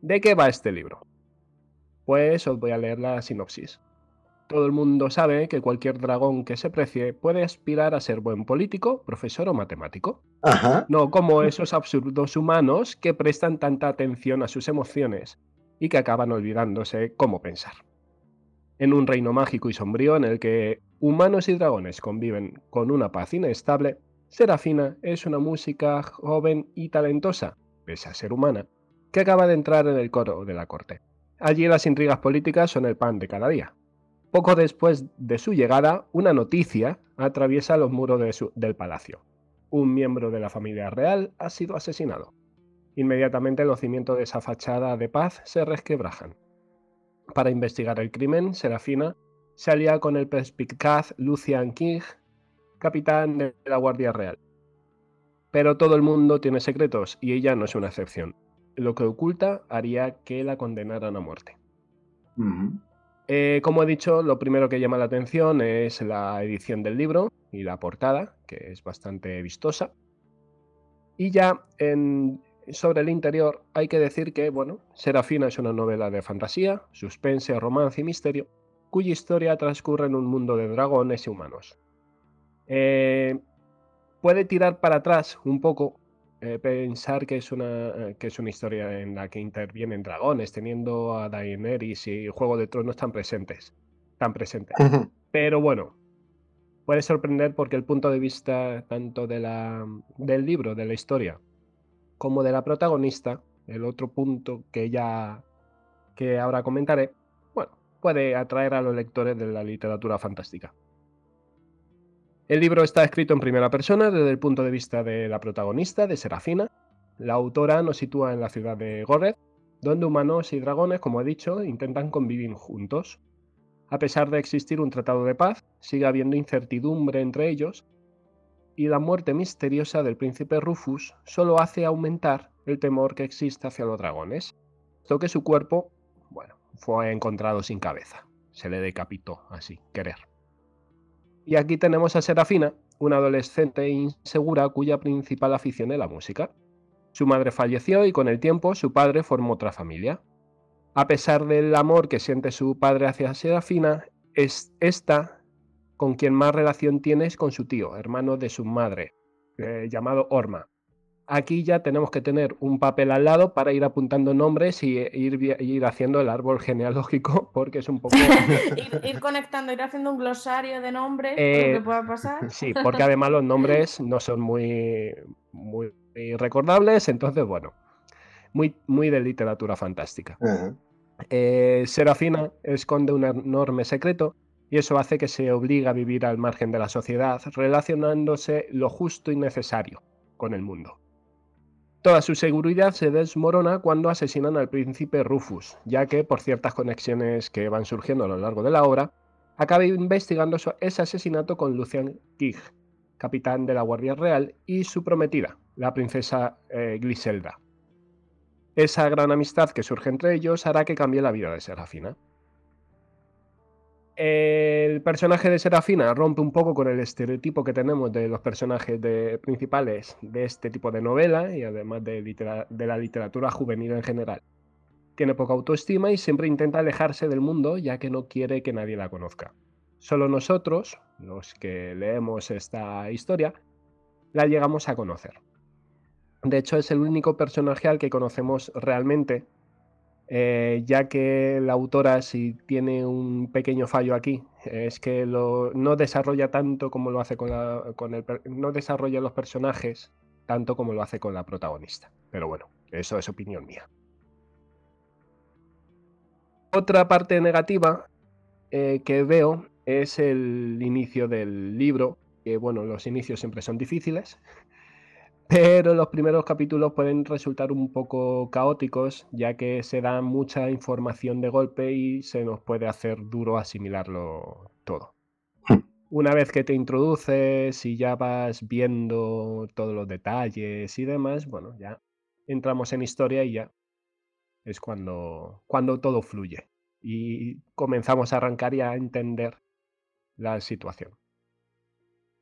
¿De qué va este libro? Pues os voy a leer la sinopsis. Todo el mundo sabe que cualquier dragón que se precie puede aspirar a ser buen político, profesor o matemático. Ajá. No como esos absurdos humanos que prestan tanta atención a sus emociones y que acaban olvidándose cómo pensar. En un reino mágico y sombrío en el que humanos y dragones conviven con una paz inestable, Serafina es una música joven y talentosa, pese a ser humana, que acaba de entrar en el coro de la corte. Allí las intrigas políticas son el pan de cada día. Poco después de su llegada, una noticia atraviesa los muros del palacio. Un miembro de la familia real ha sido asesinado. Inmediatamente los cimientos de esa fachada de paz se resquebrajan. Para investigar el crimen, Serafina se alía con el perspicaz Lucian King, capitán de la Guardia Real. Pero todo el mundo tiene secretos y ella no es una excepción. Lo que oculta haría que la condenaran a muerte. Eh, como he dicho, lo primero que llama la atención es la edición del libro y la portada, que es bastante vistosa. Y ya en- sobre el interior hay que decir que, bueno, Serafina es una novela de fantasía, suspense, romance y misterio, cuya historia transcurre en un mundo de dragones y humanos. Eh, puede tirar para atrás un poco, eh, pensar que es, una, eh, que es una historia en la que intervienen dragones, teniendo a Daenerys y Juego de Tronos tan presentes. Tan presentes. Pero bueno, puede sorprender porque el punto de vista tanto de la, del libro, de la historia, como de la protagonista, el otro punto que ya que ahora comentaré, bueno, puede atraer a los lectores de la literatura fantástica. El libro está escrito en primera persona desde el punto de vista de la protagonista, de Serafina. La autora nos sitúa en la ciudad de Gorred, donde humanos y dragones, como he dicho, intentan convivir juntos. A pesar de existir un tratado de paz, sigue habiendo incertidumbre entre ellos, y la muerte misteriosa del príncipe Rufus solo hace aumentar el temor que existe hacia los dragones, puesto que su cuerpo, bueno, fue encontrado sin cabeza. Se le decapitó así, querer. Y aquí tenemos a Serafina, una adolescente insegura cuya principal afición es la música. Su madre falleció y con el tiempo su padre formó otra familia. A pesar del amor que siente su padre hacia Serafina, es esta con quien más relación tiene es con su tío, hermano de su madre, eh, llamado Orma. Aquí ya tenemos que tener un papel al lado para ir apuntando nombres y eh, ir, ir haciendo el árbol genealógico, porque es un poco... ir, ir conectando, ir haciendo un glosario de nombres, Eh, lo que pueda pasar. Sí, porque además los nombres no son muy, muy recordables, entonces bueno, muy, muy de literatura fantástica. Eh, Serafina esconde un enorme secreto y eso hace que se obligue a vivir al margen de la sociedad, relacionándose lo justo y necesario con el mundo. Toda su seguridad se desmorona cuando asesinan al príncipe Rufus, ya que, por ciertas conexiones que van surgiendo a lo largo de la obra, acaba investigando ese asesinato con Lucian King, capitán de la Guardia Real, y su prometida, la princesa eh, Griselda. Esa gran amistad que surge entre ellos hará que cambie la vida de Serafina. El personaje de Serafina rompe un poco con el estereotipo que tenemos de los personajes principales de este tipo de novela y además de, de la literatura juvenil en general. Tiene poca autoestima y siempre intenta alejarse del mundo ya que no quiere que nadie la conozca. Solo nosotros, los que leemos esta historia, la llegamos a conocer. De hecho, es el único personaje al que conocemos realmente, eh, ya que la autora, si tiene un pequeño fallo aquí, es que no desarrolla tanto como lo hace con, el... no desarrolla los personajes tanto como lo hace con la protagonista. Pero bueno, eso es opinión mía. Otra parte negativa eh, que veo es el inicio del libro, que bueno, los inicios siempre son difíciles, pero los primeros capítulos pueden resultar un poco caóticos, ya que se da mucha información de golpe y se nos puede hacer duro asimilarlo todo. Hmm. Una vez que te introduces y ya vas viendo todos los detalles y demás, bueno, ya entramos en historia y ya es cuando, cuando todo fluye y comenzamos a arrancar y a entender la situación.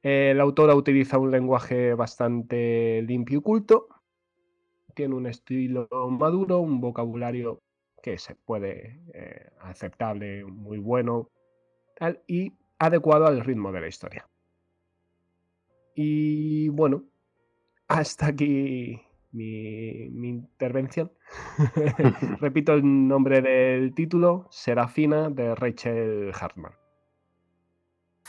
La autora utiliza un lenguaje bastante limpio y culto, tiene un estilo maduro, un vocabulario que se puede eh, aceptable, muy bueno, y adecuado al ritmo de la historia. Y bueno, hasta aquí mi, intervención. Repito el nombre del título, Serafina, de Rachel Hartman.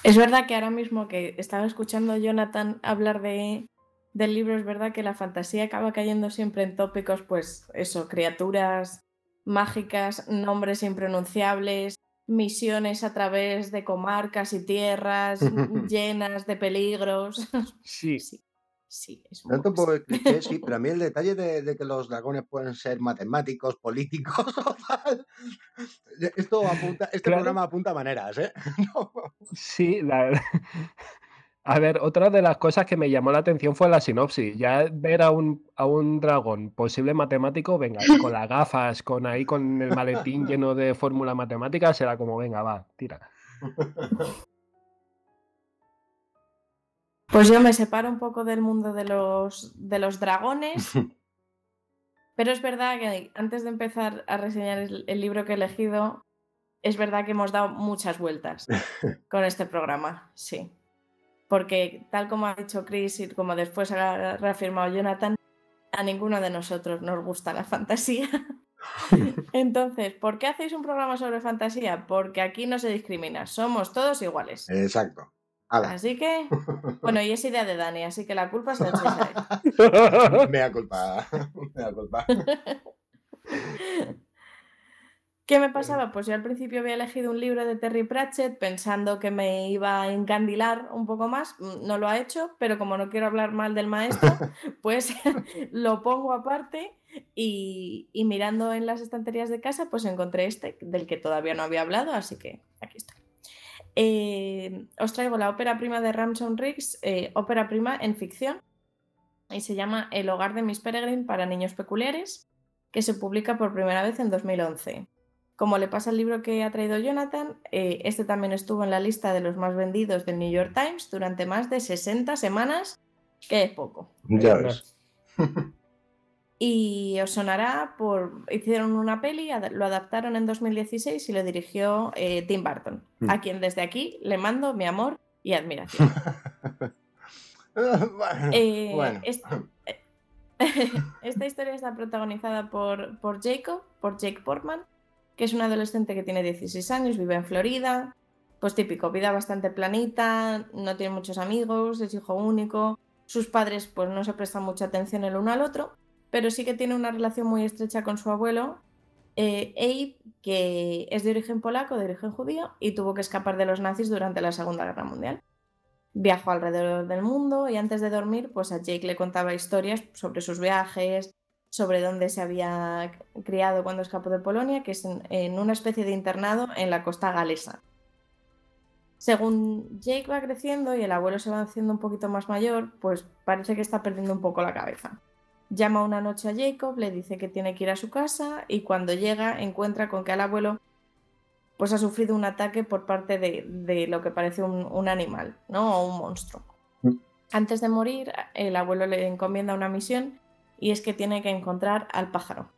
Es verdad que ahora mismo que estaba escuchando a Jonathan hablar de, del libro, es verdad que la fantasía acaba cayendo siempre en tópicos, pues eso, criaturas mágicas, nombres impronunciables, misiones a través de comarcas y tierras llenas de peligros. Sí. sí. Sí, es muy Tanto por el cliché, sí, pero a mí el detalle de, que los dragones pueden ser matemáticos, políticos o tal. Esto apunta, este programa apunta maneras, ¿eh? Sí, la, a ver, otra de las cosas que me llamó la atención fue la sinopsis. Ya ver a un, a un dragón posible matemático, venga, con las gafas, con ahí con el maletín lleno de fórmula matemática, será como, venga, va, tira. Pues yo me separo un poco del mundo de los, de los dragones. Pero es verdad que antes de empezar a reseñar el libro que he elegido, es verdad que hemos dado muchas vueltas con este programa, sí porque tal como ha dicho Chris y como después ha reafirmado Jonathan, a ninguno de nosotros nos gusta la fantasía. Entonces, ¿por qué hacéis un programa sobre fantasía? Porque aquí no se discrimina, somos todos iguales. Exacto. Así que, bueno, y es idea de Dani, así que la culpa se la echáis a él. Mea culpa. ¿Qué me pasaba? Pues yo al principio había elegido un libro de Terry Pratchett pensando que me iba a encandilar un poco más. Mm, no lo ha hecho, pero como no quiero hablar mal del maestro, pues lo pongo aparte y, mirando en las estanterías de casa, pues encontré este, del que todavía no había hablado, así que aquí está. Eh, os traigo la ópera prima de Ramson Riggs, eh, ópera prima en ficción, y se llama El hogar de Miss Peregrine para niños peculiares, que se publica por primera vez en 2011. Como le pasa al libro que ha traído Jonathan, eh, este también estuvo en la lista de los más vendidos del New York Times durante más de 60 semanas, que es poco. Ya ves. Y os sonará por. Hicieron una peli, lo adaptaron en 2016 y lo dirigió eh, Tim Burton, a hmm. quien desde aquí le mando mi amor y admiración. Eh, bueno, Esta, esta, historia está protagonizada por, por Jacob, por Jake Portman, que es un adolescente que tiene 16 años, vive en Florida, pues típico, vida bastante planita, no tiene muchos amigos, es hijo único, sus padres pues no se prestan mucha atención el uno al otro, pero sí que tiene una relación muy estrecha con su abuelo, eh, Abe, que es de origen polaco, de origen judío, y tuvo que escapar de los nazis durante la Segunda Guerra Mundial. Viajó alrededor del mundo y antes de dormir, pues a Jake le contaba historias sobre sus viajes, sobre dónde se había criado cuando escapó de Polonia, que es en, una especie de internado en la costa galesa. Según Jake va creciendo y el abuelo se va haciendo un poquito más mayor, pues parece que está perdiendo un poco la cabeza. Llama una noche a Jacob, le dice que tiene que ir a su casa y cuando llega encuentra con que el abuelo pues ha sufrido un ataque por parte de, lo que parece un, un, animal, ¿no? O un monstruo. Mm. Antes de morir, el abuelo le encomienda una misión y es que tiene que encontrar al pájaro.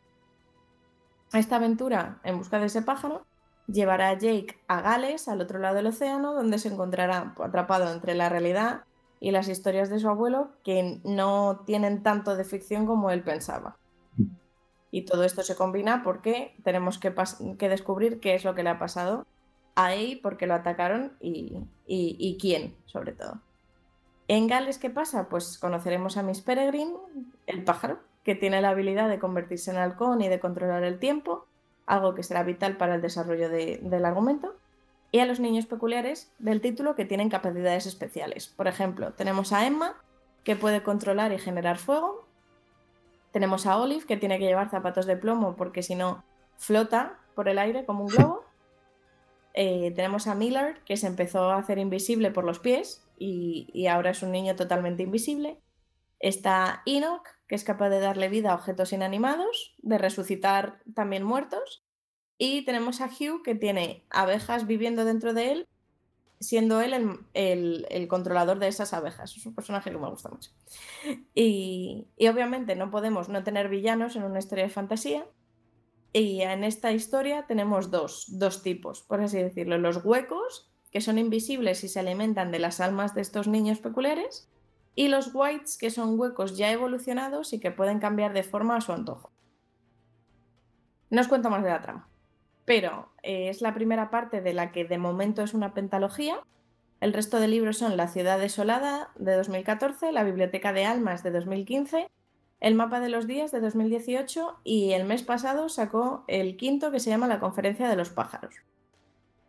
Esta aventura en busca de ese pájaro llevará a Jake a Gales, al otro lado del océano, donde se encontrará atrapado entre la realidad y las historias de su abuelo, que no tienen tanto de ficción como él pensaba. Y todo esto se combina porque tenemos que, descubrir qué es lo que le ha pasado a él, por qué lo atacaron y quién, sobre todo. En Gales, ¿qué pasa? Pues conoceremos a Miss Peregrine, el pájaro, que tiene la habilidad de convertirse en halcón y de controlar el tiempo, algo que será vital para el desarrollo del argumento, y a los niños peculiares del título que tienen capacidades especiales. Por ejemplo, tenemos a Emma, que puede controlar y generar fuego, tenemos a Olive, que tiene que llevar zapatos de plomo porque si no flota por el aire como un globo. Eh, tenemos a Millard, que se empezó a hacer invisible por los pies y, ahora es un niño totalmente invisible. Está Enoch, que es capaz de darle vida a objetos inanimados, de resucitar también muertos. Y tenemos a Hugh, que tiene abejas viviendo dentro de él, siendo él el, el- controlador de esas abejas. Es un personaje que me gusta mucho. Y, y obviamente no podemos no tener villanos en una historia de fantasía. Y en esta historia tenemos dos, dos tipos, por así decirlo. Los huecos, que son invisibles y se alimentan de las almas de estos niños peculiares. Y los whites, que son huecos ya evolucionados y que pueden cambiar de forma a su antojo. No os cuento más de la trama. Pero eh, es la primera parte de la que de momento es una pentalogía. El resto de libros son La ciudad desolada de 2014, La biblioteca de almas de 2015, El mapa de los días de 2018 y el mes pasado sacó el quinto que se llama La conferencia de los pájaros.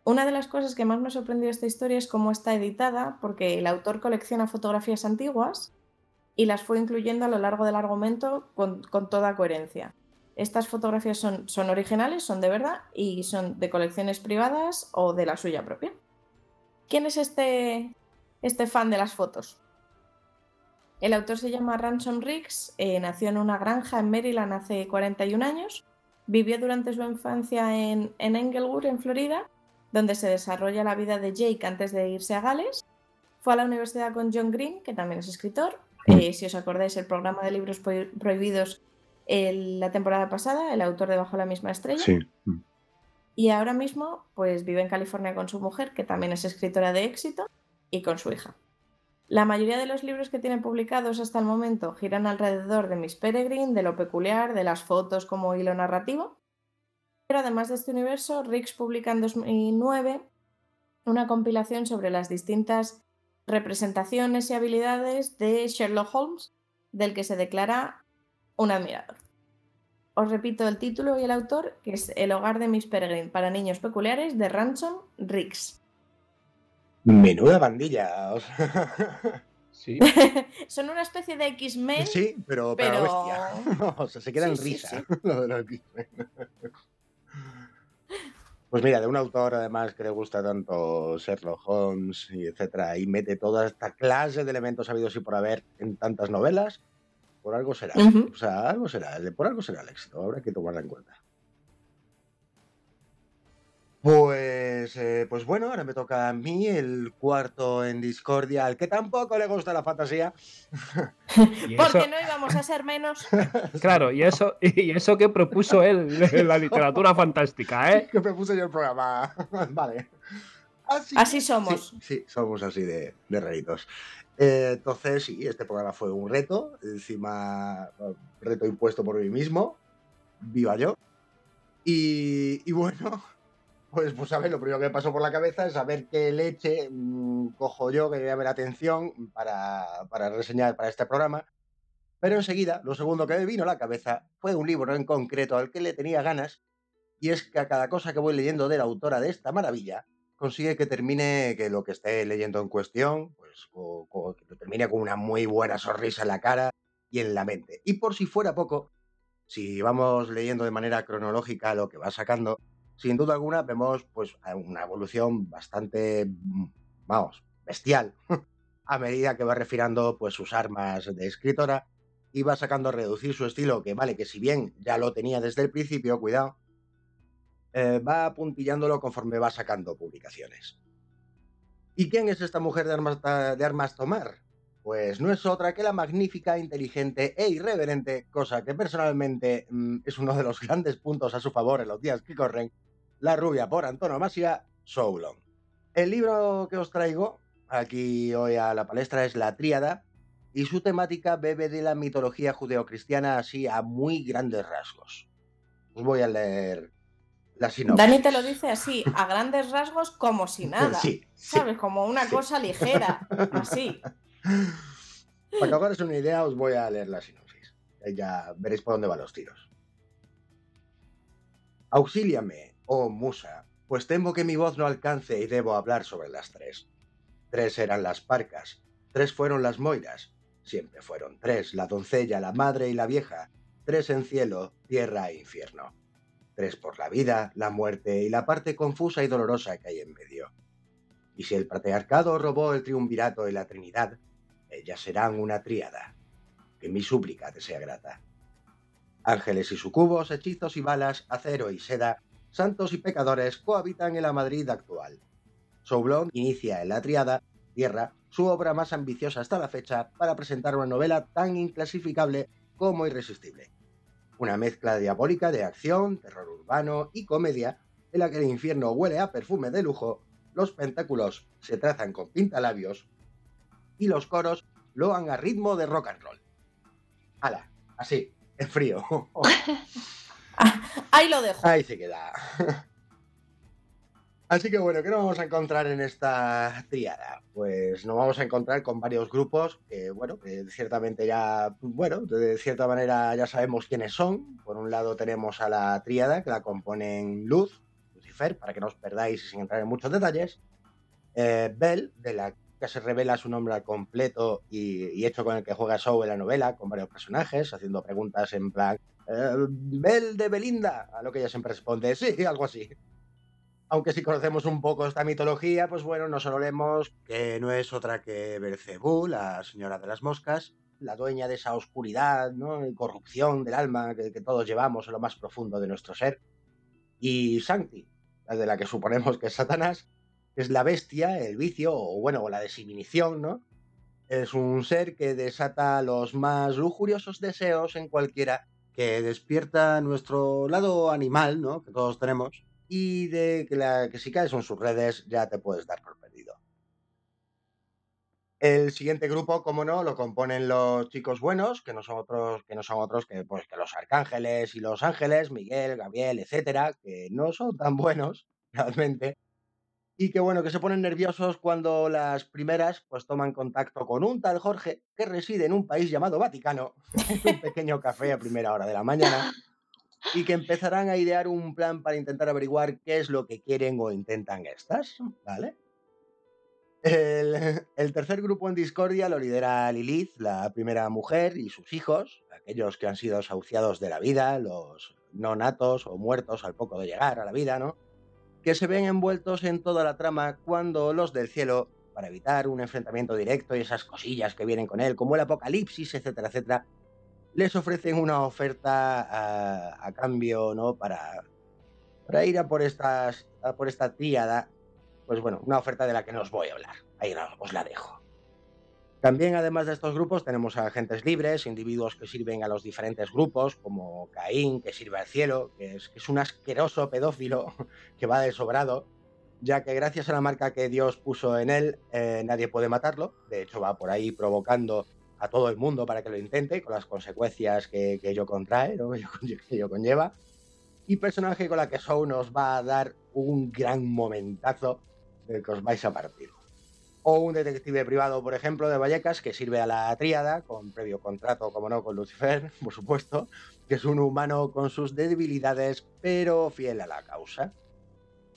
Una de las cosas que más me sorprendió de esta historia es cómo está editada, porque el autor colecciona fotografías antiguas y las fue incluyendo a lo largo del argumento con toda coherencia. Estas fotografías son, son originales, son de verdad y son de colecciones privadas o de la suya propia. ¿Quién es este, este fan de las fotos? El autor se llama Ransom Riggs, eh, nació en una granja en Maryland hace 41 años, vivió durante su infancia en, en Englewood, en Florida, donde se desarrolla la vida de Jake antes de irse a Gales. Fue a la universidad con John Green, que también es escritor. Eh, si os acordáis, el programa de libros pro- prohibidos el- la temporada pasada, el autor de Bajo la misma estrella. Sí. Mm. Y ahora mismo, pues vive en California con su mujer, que también es escritora de éxito, y con su hija. La mayoría de los libros que tiene publicados hasta el momento giran alrededor de Miss Peregrine, de lo peculiar, de las fotos como hilo narrativo. Pero además de este universo, Riggs publica en 2009 una compilación sobre las distintas representaciones y habilidades de Sherlock Holmes, del que se declara un admirador. Os repito el título y el autor, que es El hogar de Miss Peregrine para niños peculiares de Ransom Riggs. Menuda bandilla. Sí. Son una especie de X-Men. sí, pero, pero, Pero- bestia. o sea, se queda en Sí, sí, risa sí. lo de los X-Men. Pues mira, de un autor además que le gusta tanto Sherlock Holmes y etcétera, y mete toda esta clase de elementos habidos y por haber en tantas novelas, por algo será. O sea, algo será, por algo será el éxito, habrá que tomarla en cuenta. Pues, eh, pues bueno, ahora me toca a mí el cuarto en discordia, al que tampoco le gusta la fantasía. Porque eso- no íbamos a ser menos. Claro, y eso, y eso que propuso él en la literatura fantástica, ¿eh? que propuse yo el programa. vale. Así, Así somos. Sí, sí, somos así de, de raritos. Eh, entonces, sí, este programa fue un reto, encima, reto impuesto por mí mismo, viva yo. Y, y bueno, pues, pues a ver, lo primero que me pasó por la cabeza es saber qué leche mm, cojo yo, que me llame la atención para, para reseñar para este programa. Pero enseguida, lo segundo que me vino a la cabeza fue un libro en concreto al que le tenía ganas, y es que a cada cosa que voy leyendo de la autora de esta maravilla, consigue que termine, que lo que esté leyendo en cuestión, pues que termine con una muy buena sonrisa en la cara y en la mente. Y por si fuera poco, si vamos leyendo de manera cronológica lo que va sacando, sin duda alguna vemos pues una evolución bastante, mm, vamos, bestial, a medida que va refinando pues sus armas de escritora y va sacando a reducir su estilo, que vale, que si bien ya lo tenía desde el principio, cuidado, eh, va apuntillándolo conforme va sacando publicaciones. ¿Y quién es esta mujer de armas, de armas tomar? Pues no es otra que la magnífica, inteligente e irreverente, cosa que personalmente mm, es uno de los grandes puntos a su favor en los días que corren, la rubia por antonomasia, Soulon. El libro que os traigo aquí hoy a la palestra es La Tríada, y su temática bebe de la mitología judeocristiana así a muy grandes rasgos. Os voy a leer la sinopsis. Dani te lo dice así, a grandes rasgos, como si nada. Sí, sí. ¿Sabes? Como una Sí. cosa ligera. Así. Para que hagáis una idea, os voy a leer la sinopsis. Eh, Ya veréis por dónde van los tiros. Auxíliame, oh musa, pues temo que mi voz no alcance y debo hablar sobre las tres. Tres eran las parcas, tres fueron las moiras, siempre fueron tres, la doncella, la madre y la vieja, tres en cielo, tierra e infierno. Tres por la vida, la muerte y la parte confusa y dolorosa que hay en medio. Y si el patriarcado robó el triunvirato y la trinidad, ellas serán una tríada. que mi súplica te sea grata. Ángeles y sucubos, hechizos y balas, acero y seda, santos y pecadores cohabitan en la Madrid actual. Soublon inicia en la triada Tierra su obra más ambiciosa hasta la fecha para presentar una novela tan inclasificable como irresistible. Una mezcla diabólica de acción, terror urbano y comedia en la que el infierno huele a perfume de lujo, los pentáculos se trazan con pintalabios y los coros loan a ritmo de rock and roll. ¡Hala! Así, en frío. Ahí lo dejo. Ahí se queda. Así que bueno, ¿qué nos vamos a encontrar en esta triada? Pues nos vamos a encontrar con varios grupos que, bueno, que ciertamente ya, bueno, de cierta manera ya sabemos quiénes son. Por un lado tenemos a la triada que la componen Luz, Lucifer, para que no os perdáis sin entrar en muchos detalles. Eh, Bell, de la que se revela su nombre al completo y, y hecho con el que juega Show en la novela, con varios personajes, haciendo preguntas en plan, eh, Bell de Belinda, a lo que ella siempre responde, sí, algo así. Aunque si conocemos un poco esta mitología, pues bueno, nos olemos que no es otra que Belcebú, la señora de las moscas, la dueña de esa oscuridad ¿no? y corrupción del alma que, todos llevamos en lo más profundo de nuestro ser. Y Sancti, de la que suponemos que es Satanás, es la bestia, el vicio, o bueno, o la desinhibición, ¿no? Es un ser que desata los más lujuriosos deseos en cualquiera, que despierta nuestro lado animal, ¿no? Que todos tenemos, y de que, si caes en sus redes ya te puedes dar por perdido. El siguiente grupo, como no, lo componen los chicos buenos, que no son otros que, no son otros que, pues, que los arcángeles y los ángeles, Miguel, Gabriel, etcétera, que no son tan buenos realmente, y que bueno, que se ponen nerviosos cuando las primeras pues toman contacto con un tal Jorge que reside en un país llamado Vaticano, un pequeño café a primera hora de la mañana, y que empezarán a idear un plan para intentar averiguar qué es lo que quieren o intentan estas, ¿vale? El, tercer grupo en discordia lo lidera Lilith, la primera mujer, y sus hijos, aquellos que han sido desahuciados de la vida, los no natos o muertos al poco de llegar a la vida, ¿no? Que se ven envueltos en toda la trama cuando los del cielo, para evitar un enfrentamiento directo y esas cosillas que vienen con él, como el apocalipsis, etcétera, etcétera, les ofrecen una oferta a, cambio, ¿no? Para, para ir a por, estas, por esta tríada, pues bueno, una oferta de la que no os voy a hablar. Ahí os la dejo. También, además de estos grupos, tenemos agentes libres, individuos que sirven a los diferentes grupos, como Caín, que sirve al cielo, que es, que es un asqueroso pedófilo que va de sobrado, ya que gracias a la marca que Dios puso en él, eh, nadie puede matarlo. De hecho, va por ahí provocando a todo el mundo para que lo intente, con las consecuencias que, que ello contrae, ¿no? que ello conlleva. Y personaje con la que Show nos va a dar un gran momentazo del que os vais a partir. O un detective privado, por ejemplo, de Vallecas, que sirve a la tríada, con previo contrato, como no, con Lucifer, por supuesto, que es un humano con sus debilidades, pero fiel a la causa.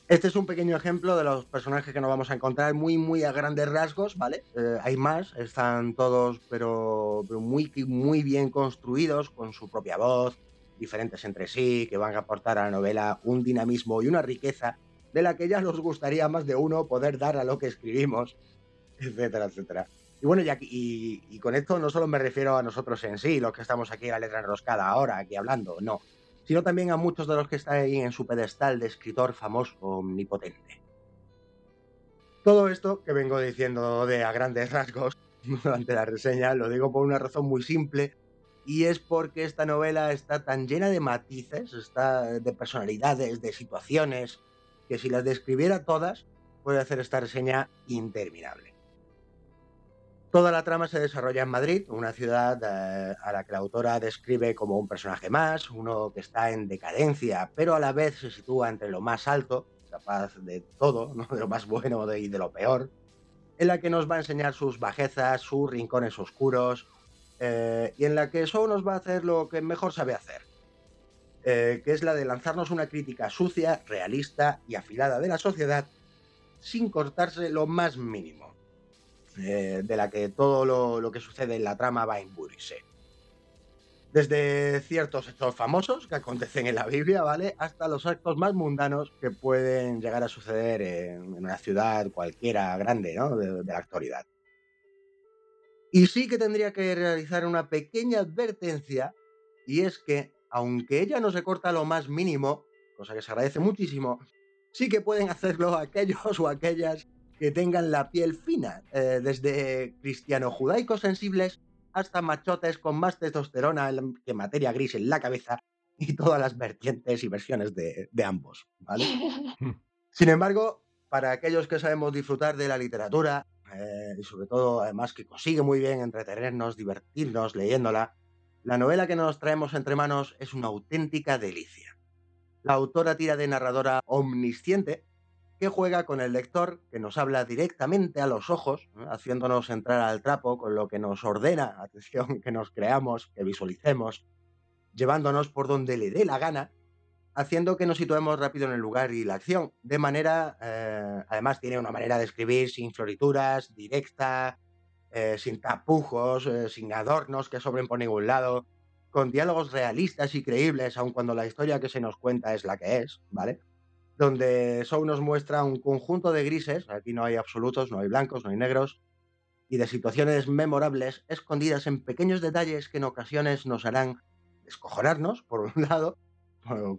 Este es un pequeño ejemplo de los personajes que nos vamos a encontrar muy, muy a grandes rasgos, ¿vale? Eh, hay más, están todos, pero, pero muy, muy bien construidos, con su propia voz, diferentes entre sí, que van a aportar a la novela un dinamismo y una riqueza de la que ya nos gustaría más de uno poder dar a lo que escribimos, etcétera, etcétera. Y bueno, y, aquí, y, y, con esto no solo me refiero a nosotros en sí, los que estamos aquí en la letra enroscada ahora, aquí hablando, no, sino también a muchos de los que están ahí en su pedestal de escritor famoso omnipotente. Todo esto que vengo diciendo de a grandes rasgos durante la reseña lo digo por una razón muy simple y es porque esta novela está tan llena de matices, está de personalidades, de situaciones, que si las describiera todas, puede hacer esta reseña interminable. Toda la trama se desarrolla en Madrid, una ciudad eh, a la que la autora describe como un personaje más, uno que está en decadencia, pero a la vez se sitúa entre lo más alto, capaz de todo, de lo más bueno y de lo peor, en la que nos va a enseñar sus bajezas, sus rincones oscuros, eh, y en la que solo nos va a hacer lo que mejor sabe hacer, eh, que es la de lanzarnos una crítica sucia, realista y afilada de la sociedad sin cortarse lo más mínimo, eh, de la que todo lo, que sucede en la trama va a imbuirse. Desde ciertos hechos famosos que acontecen en la Biblia, ¿vale? Hasta los actos más mundanos que pueden llegar a suceder en, una ciudad cualquiera grande, ¿no? De la actualidad. Y sí que tendría que realizar una pequeña advertencia, y es que, aunque ella no se corta lo más mínimo, cosa que se agradece muchísimo, sí que pueden hacerlo aquellos o aquellas que tengan la piel fina, eh, desde cristiano-judaicos sensibles hasta machotes con más testosterona que materia gris en la cabeza y todas las vertientes y versiones de, de ambos, ¿vale? Sin embargo, para aquellos que sabemos disfrutar de la literatura, eh, y sobre todo, además, que consigue muy bien entretenernos, divertirnos leyéndola, la novela que nos traemos entre manos es una auténtica delicia. La autora tira de narradora omnisciente que juega con el lector, que nos habla directamente a los ojos, haciéndonos entrar al trapo con lo que nos ordena, atención, que nos creamos, que visualicemos, llevándonos por donde le dé la gana, haciendo que nos situemos rápido en el lugar y la acción. De manera, eh, además tiene una manera de escribir sin florituras, directa, eh, sin tapujos, eh, sin adornos que sobren por ningún lado, con diálogos realistas y creíbles, aun cuando la historia que se nos cuenta es la que es, ¿vale? Donde Show nos muestra un conjunto de grises, aquí no hay absolutos, no hay blancos, no hay negros, y de situaciones memorables escondidas en pequeños detalles que en ocasiones nos harán descojonarnos, por un lado,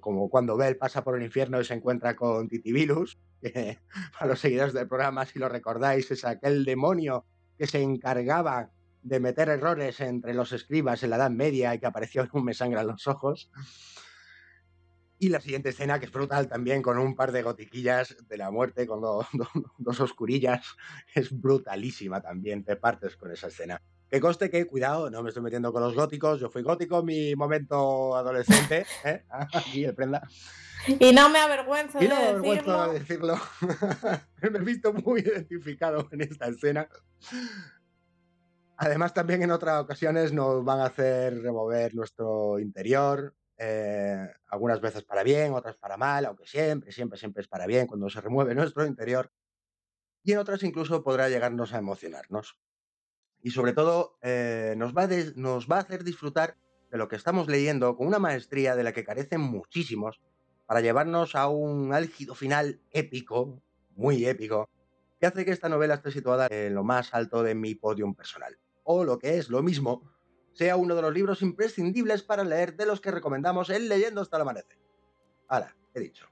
como cuando Bell pasa por el infierno y se encuentra con Titibilus, que para los seguidores del programa, si lo recordáis, es aquel demonio que se encargaba de meter errores entre los escribas en la Edad Media y que apareció en un me sangra los ojos. Y la siguiente escena, que es brutal también, con un par de gotiquillas de la muerte, con dos, dos oscurillas, es brutalísima también, te partes con esa escena. Que coste que, cuidado, no me estoy metiendo con los góticos. Yo fui gótico en mi momento adolescente. ¿eh? Aquí el prenda. Y no me avergüenzo y no me avergüenzo decirlo. de decirlo. me he visto muy identificado en esta escena. Además, también en otras ocasiones nos van a hacer remover nuestro interior. Eh, algunas veces para bien, otras para mal, aunque siempre, siempre, siempre es para bien cuando se remueve nuestro interior. Y en otras incluso podrá llegarnos a emocionarnos y sobre todo eh, nos, va a des- nos va a hacer disfrutar de lo que estamos leyendo con una maestría de la que carecen muchísimos para llevarnos a un álgido final épico, muy épico, que hace que esta novela esté situada en lo más alto de mi podium personal. O lo que es lo mismo, sea uno de los libros imprescindibles para leer de los que recomendamos en Leyendo hasta el amanecer. Ahora, he dicho.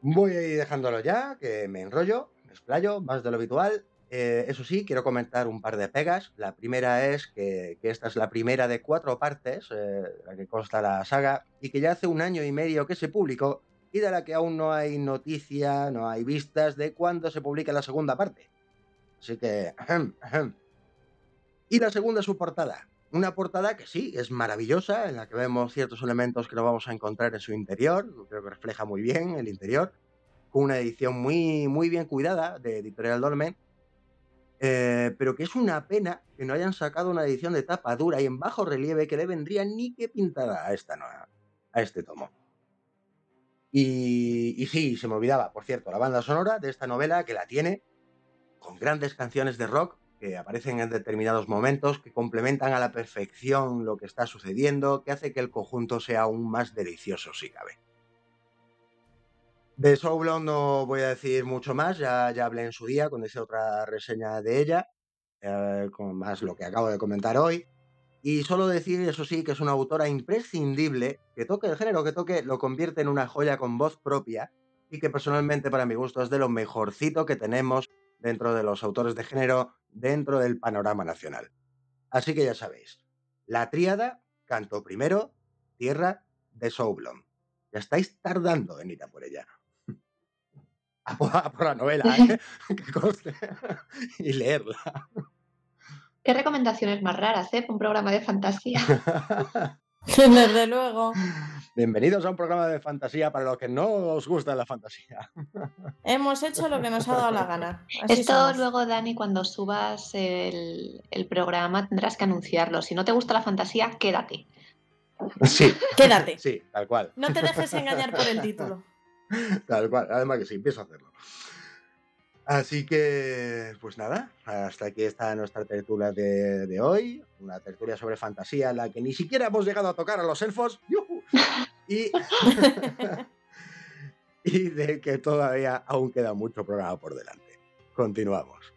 Voy a ir dejándolo ya, que me enrollo, me explayo más de lo habitual. Eh, eso sí, quiero comentar un par de pegas. La primera es que, esta es la primera de cuatro partes, eh, la que consta la saga, y que ya hace un año y medio que se publicó, y de la que aún no hay noticia, no hay vistas de cuándo se publica la segunda parte. Así que... ahem, ahem. Y la segunda su portada. Una portada que sí, es maravillosa, en la que vemos ciertos elementos que no vamos a encontrar en su interior, creo que refleja muy bien el interior, con una edición muy, muy bien cuidada de Editorial Dolmen, eh, pero que es una pena que no hayan sacado una edición de tapa dura y en bajo relieve que le vendría ni que pintada a, esta, no- a este tomo. Y, y sí, se me olvidaba, por cierto, la banda sonora de esta novela que la tiene con grandes canciones de rock que aparecen en determinados momentos, que complementan a la perfección lo que está sucediendo, que hace que el conjunto sea aún más delicioso si cabe. De Soulon no voy a decir mucho más, ya, ya hablé en su día cuando hice otra reseña de ella, eh, con más lo que acabo de comentar hoy. Y solo decir, eso sí, que es una autora imprescindible, que toque el género que toque, lo convierte en una joya con voz propia y que personalmente para mi gusto es de lo mejorcito que tenemos dentro de los autores de género dentro del panorama nacional. Así que ya sabéis, la tríada, canto primero, tierra de Soublon. Ya estáis tardando en ir a por ella. A por, a por la novela, ¿eh? que conste. y leerla. Qué recomendaciones más raras, ¿eh? Un programa de fantasía. Desde luego. Bienvenidos a un programa de fantasía para los que no os gusta la fantasía. Hemos hecho lo que nos ha dado la gana. Así Esto somos. luego, Dani, cuando subas el, el programa tendrás que anunciarlo. Si no te gusta la fantasía, quédate. Sí, Quédate. sí, tal cual. No te dejes engañar por el título. Tal cual, además que sí, empiezo a hacerlo. Así que, pues nada, hasta aquí está nuestra tertulia de, hoy. Una tertulia sobre fantasía en la que ni siquiera hemos llegado a tocar a los elfos. ¡Yujú! Y, y de que todavía aún queda mucho programa por delante. Continuamos.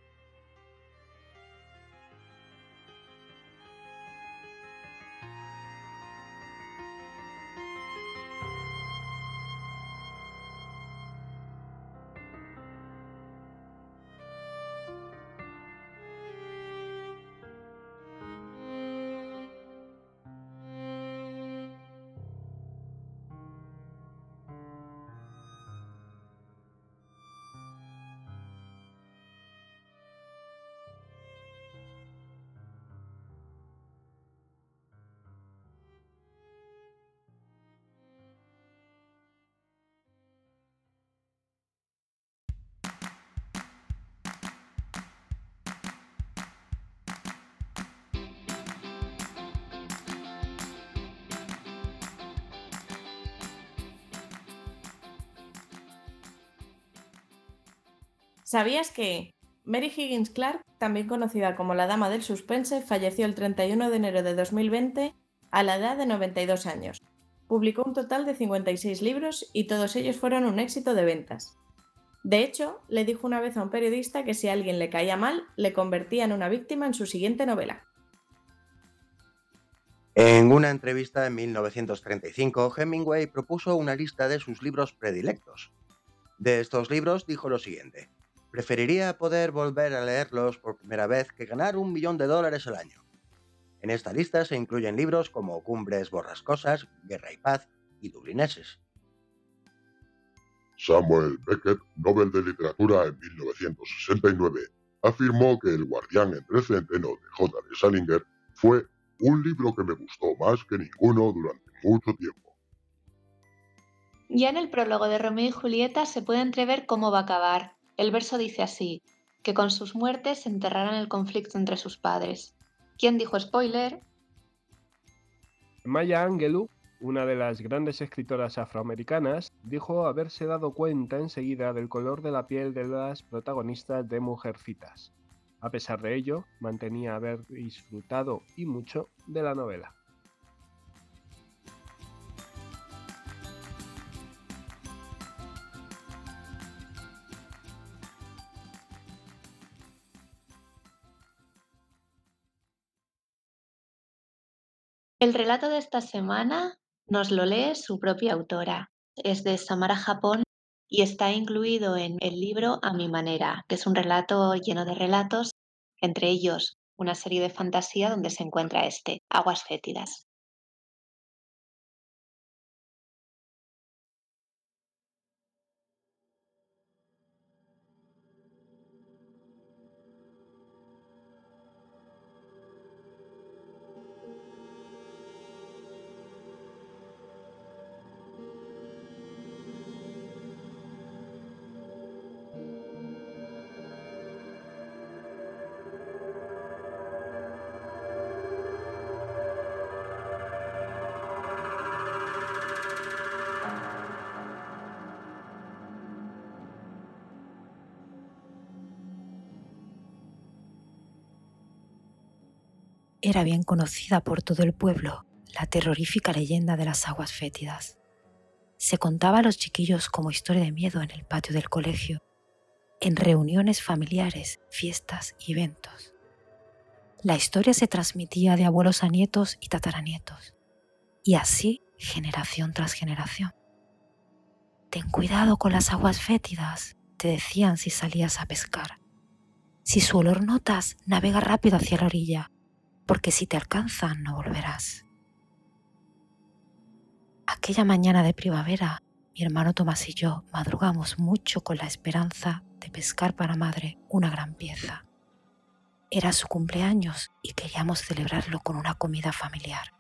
¿Sabías que Mary Higgins Clark, también conocida como la Dama del Suspense, falleció el 31 de enero de 2020 a la edad de 92 años? Publicó un total de 56 libros y todos ellos fueron un éxito de ventas. De hecho, le dijo una vez a un periodista que si a alguien le caía mal, le convertía en una víctima en su siguiente novela. En una entrevista en 1935, Hemingway propuso una lista de sus libros predilectos. De estos libros dijo lo siguiente. Preferiría poder volver a leerlos por primera vez que ganar un millón de dólares al año. En esta lista se incluyen libros como Cumbres borrascosas, Guerra y Paz y Dublineses. Samuel Beckett, Nobel de Literatura en 1969, afirmó que El guardián entre centeno de J. de Salinger fue un libro que me gustó más que ninguno durante mucho tiempo. Ya en el prólogo de Romeo y Julieta se puede entrever cómo va a acabar. El verso dice así, que con sus muertes se enterrarán el conflicto entre sus padres. ¿Quién dijo spoiler? Maya Angelou, una de las grandes escritoras afroamericanas, dijo haberse dado cuenta enseguida del color de la piel de las protagonistas de Mujercitas. A pesar de ello, mantenía haber disfrutado y mucho de la novela. El relato de esta semana nos lo lee su propia autora. Es de Samara Japón y está incluido en el libro A mi manera, que es un relato lleno de relatos, entre ellos una serie de fantasía donde se encuentra este, Aguas fétidas. Era bien conocida por todo el pueblo la terrorífica leyenda de las aguas fétidas. Se contaba a los chiquillos como historia de miedo en el patio del colegio, en reuniones familiares, fiestas y eventos. La historia se transmitía de abuelos a nietos y tataranietos, y así generación tras generación. Ten cuidado con las aguas fétidas, te decían si salías a pescar. Si su olor notas, navega rápido hacia la orilla, porque si te alcanzan no volverás. Aquella mañana de primavera, mi hermano Tomás y yo madrugamos mucho con la esperanza de pescar para madre una gran pieza. Era su cumpleaños y queríamos celebrarlo con una comida familiar.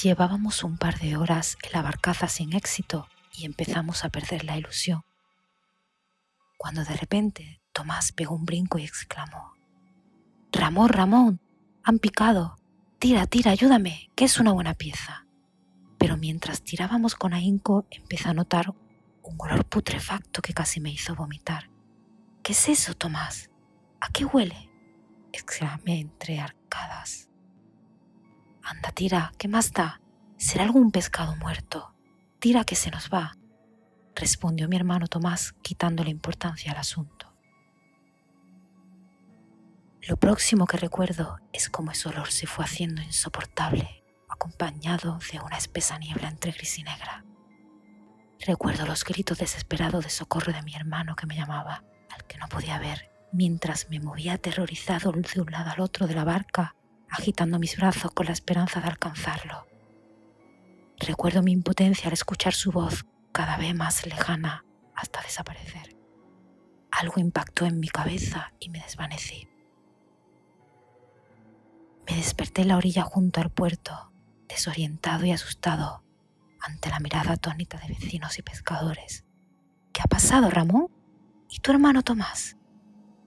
Llevábamos un par de horas en la barcaza sin éxito y empezamos a perder la ilusión. Cuando de repente Tomás pegó un brinco y exclamó, Ramón, Ramón, han picado. Tira, tira, ayúdame, que es una buena pieza. Pero mientras tirábamos con ahínco, empecé a notar un olor putrefacto que casi me hizo vomitar. ¿Qué es eso, Tomás? ¿A qué huele? exclamé entre arcadas. Anda, tira, ¿qué más da? Será algún pescado muerto. Tira que se nos va, respondió mi hermano Tomás, quitando la importancia al asunto. Lo próximo que recuerdo es cómo ese olor se fue haciendo insoportable, acompañado de una espesa niebla entre gris y negra. Recuerdo los gritos desesperados de socorro de mi hermano que me llamaba, al que no podía ver, mientras me movía aterrorizado de un lado al otro de la barca, agitando mis brazos con la esperanza de alcanzarlo. Recuerdo mi impotencia al escuchar su voz cada vez más lejana hasta desaparecer. Algo impactó en mi cabeza y me desvanecí. Me desperté en la orilla junto al puerto, desorientado y asustado ante la mirada atónita de vecinos y pescadores. ¿Qué ha pasado, Ramón? ¿Y tu hermano Tomás?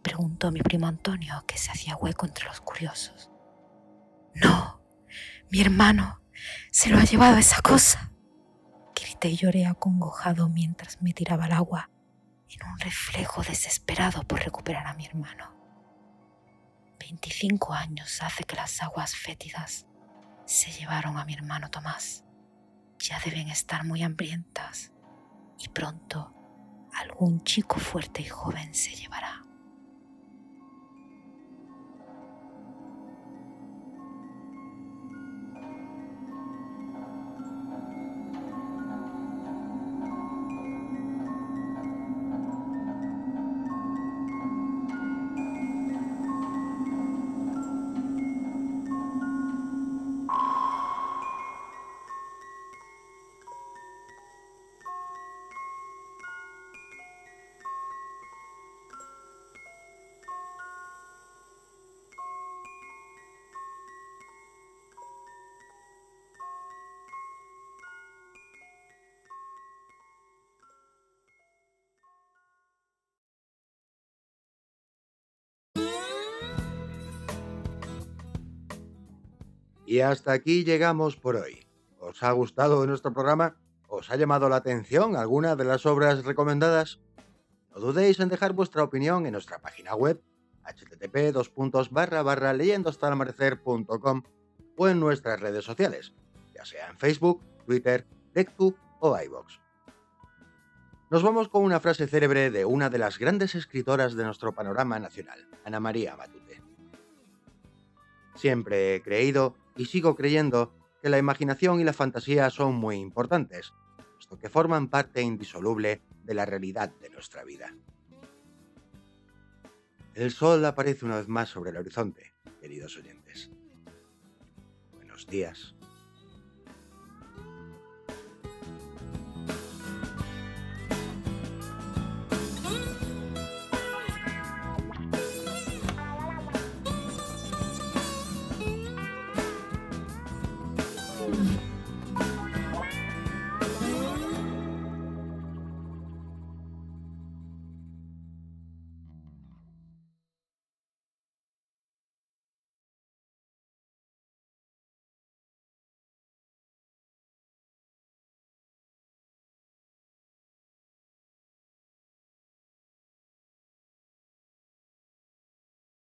preguntó mi primo Antonio, que se hacía hueco entre los curiosos. No, mi hermano se lo ha llevado esa cosa. Grité y lloré acongojado mientras me tiraba al agua, en un reflejo desesperado por recuperar a mi hermano. 25 años hace que las aguas fétidas se llevaron a mi hermano Tomás. Ya deben estar muy hambrientas y pronto algún chico fuerte y joven se llevará. Y hasta aquí llegamos por hoy. ¿Os ha gustado nuestro programa? ¿Os ha llamado la atención alguna de las obras recomendadas? No dudéis en dejar vuestra opinión en nuestra página web http leyendostalamarecer.com o en nuestras redes sociales, ya sea en Facebook, Twitter, TechTube o iVoox. Nos vamos con una frase célebre de una de las grandes escritoras de nuestro panorama nacional, Ana María Matute. Siempre he creído y sigo creyendo que la imaginación y la fantasía son muy importantes, puesto que forman parte indisoluble de la realidad de nuestra vida. El sol aparece una vez más sobre el horizonte, queridos oyentes. Buenos días.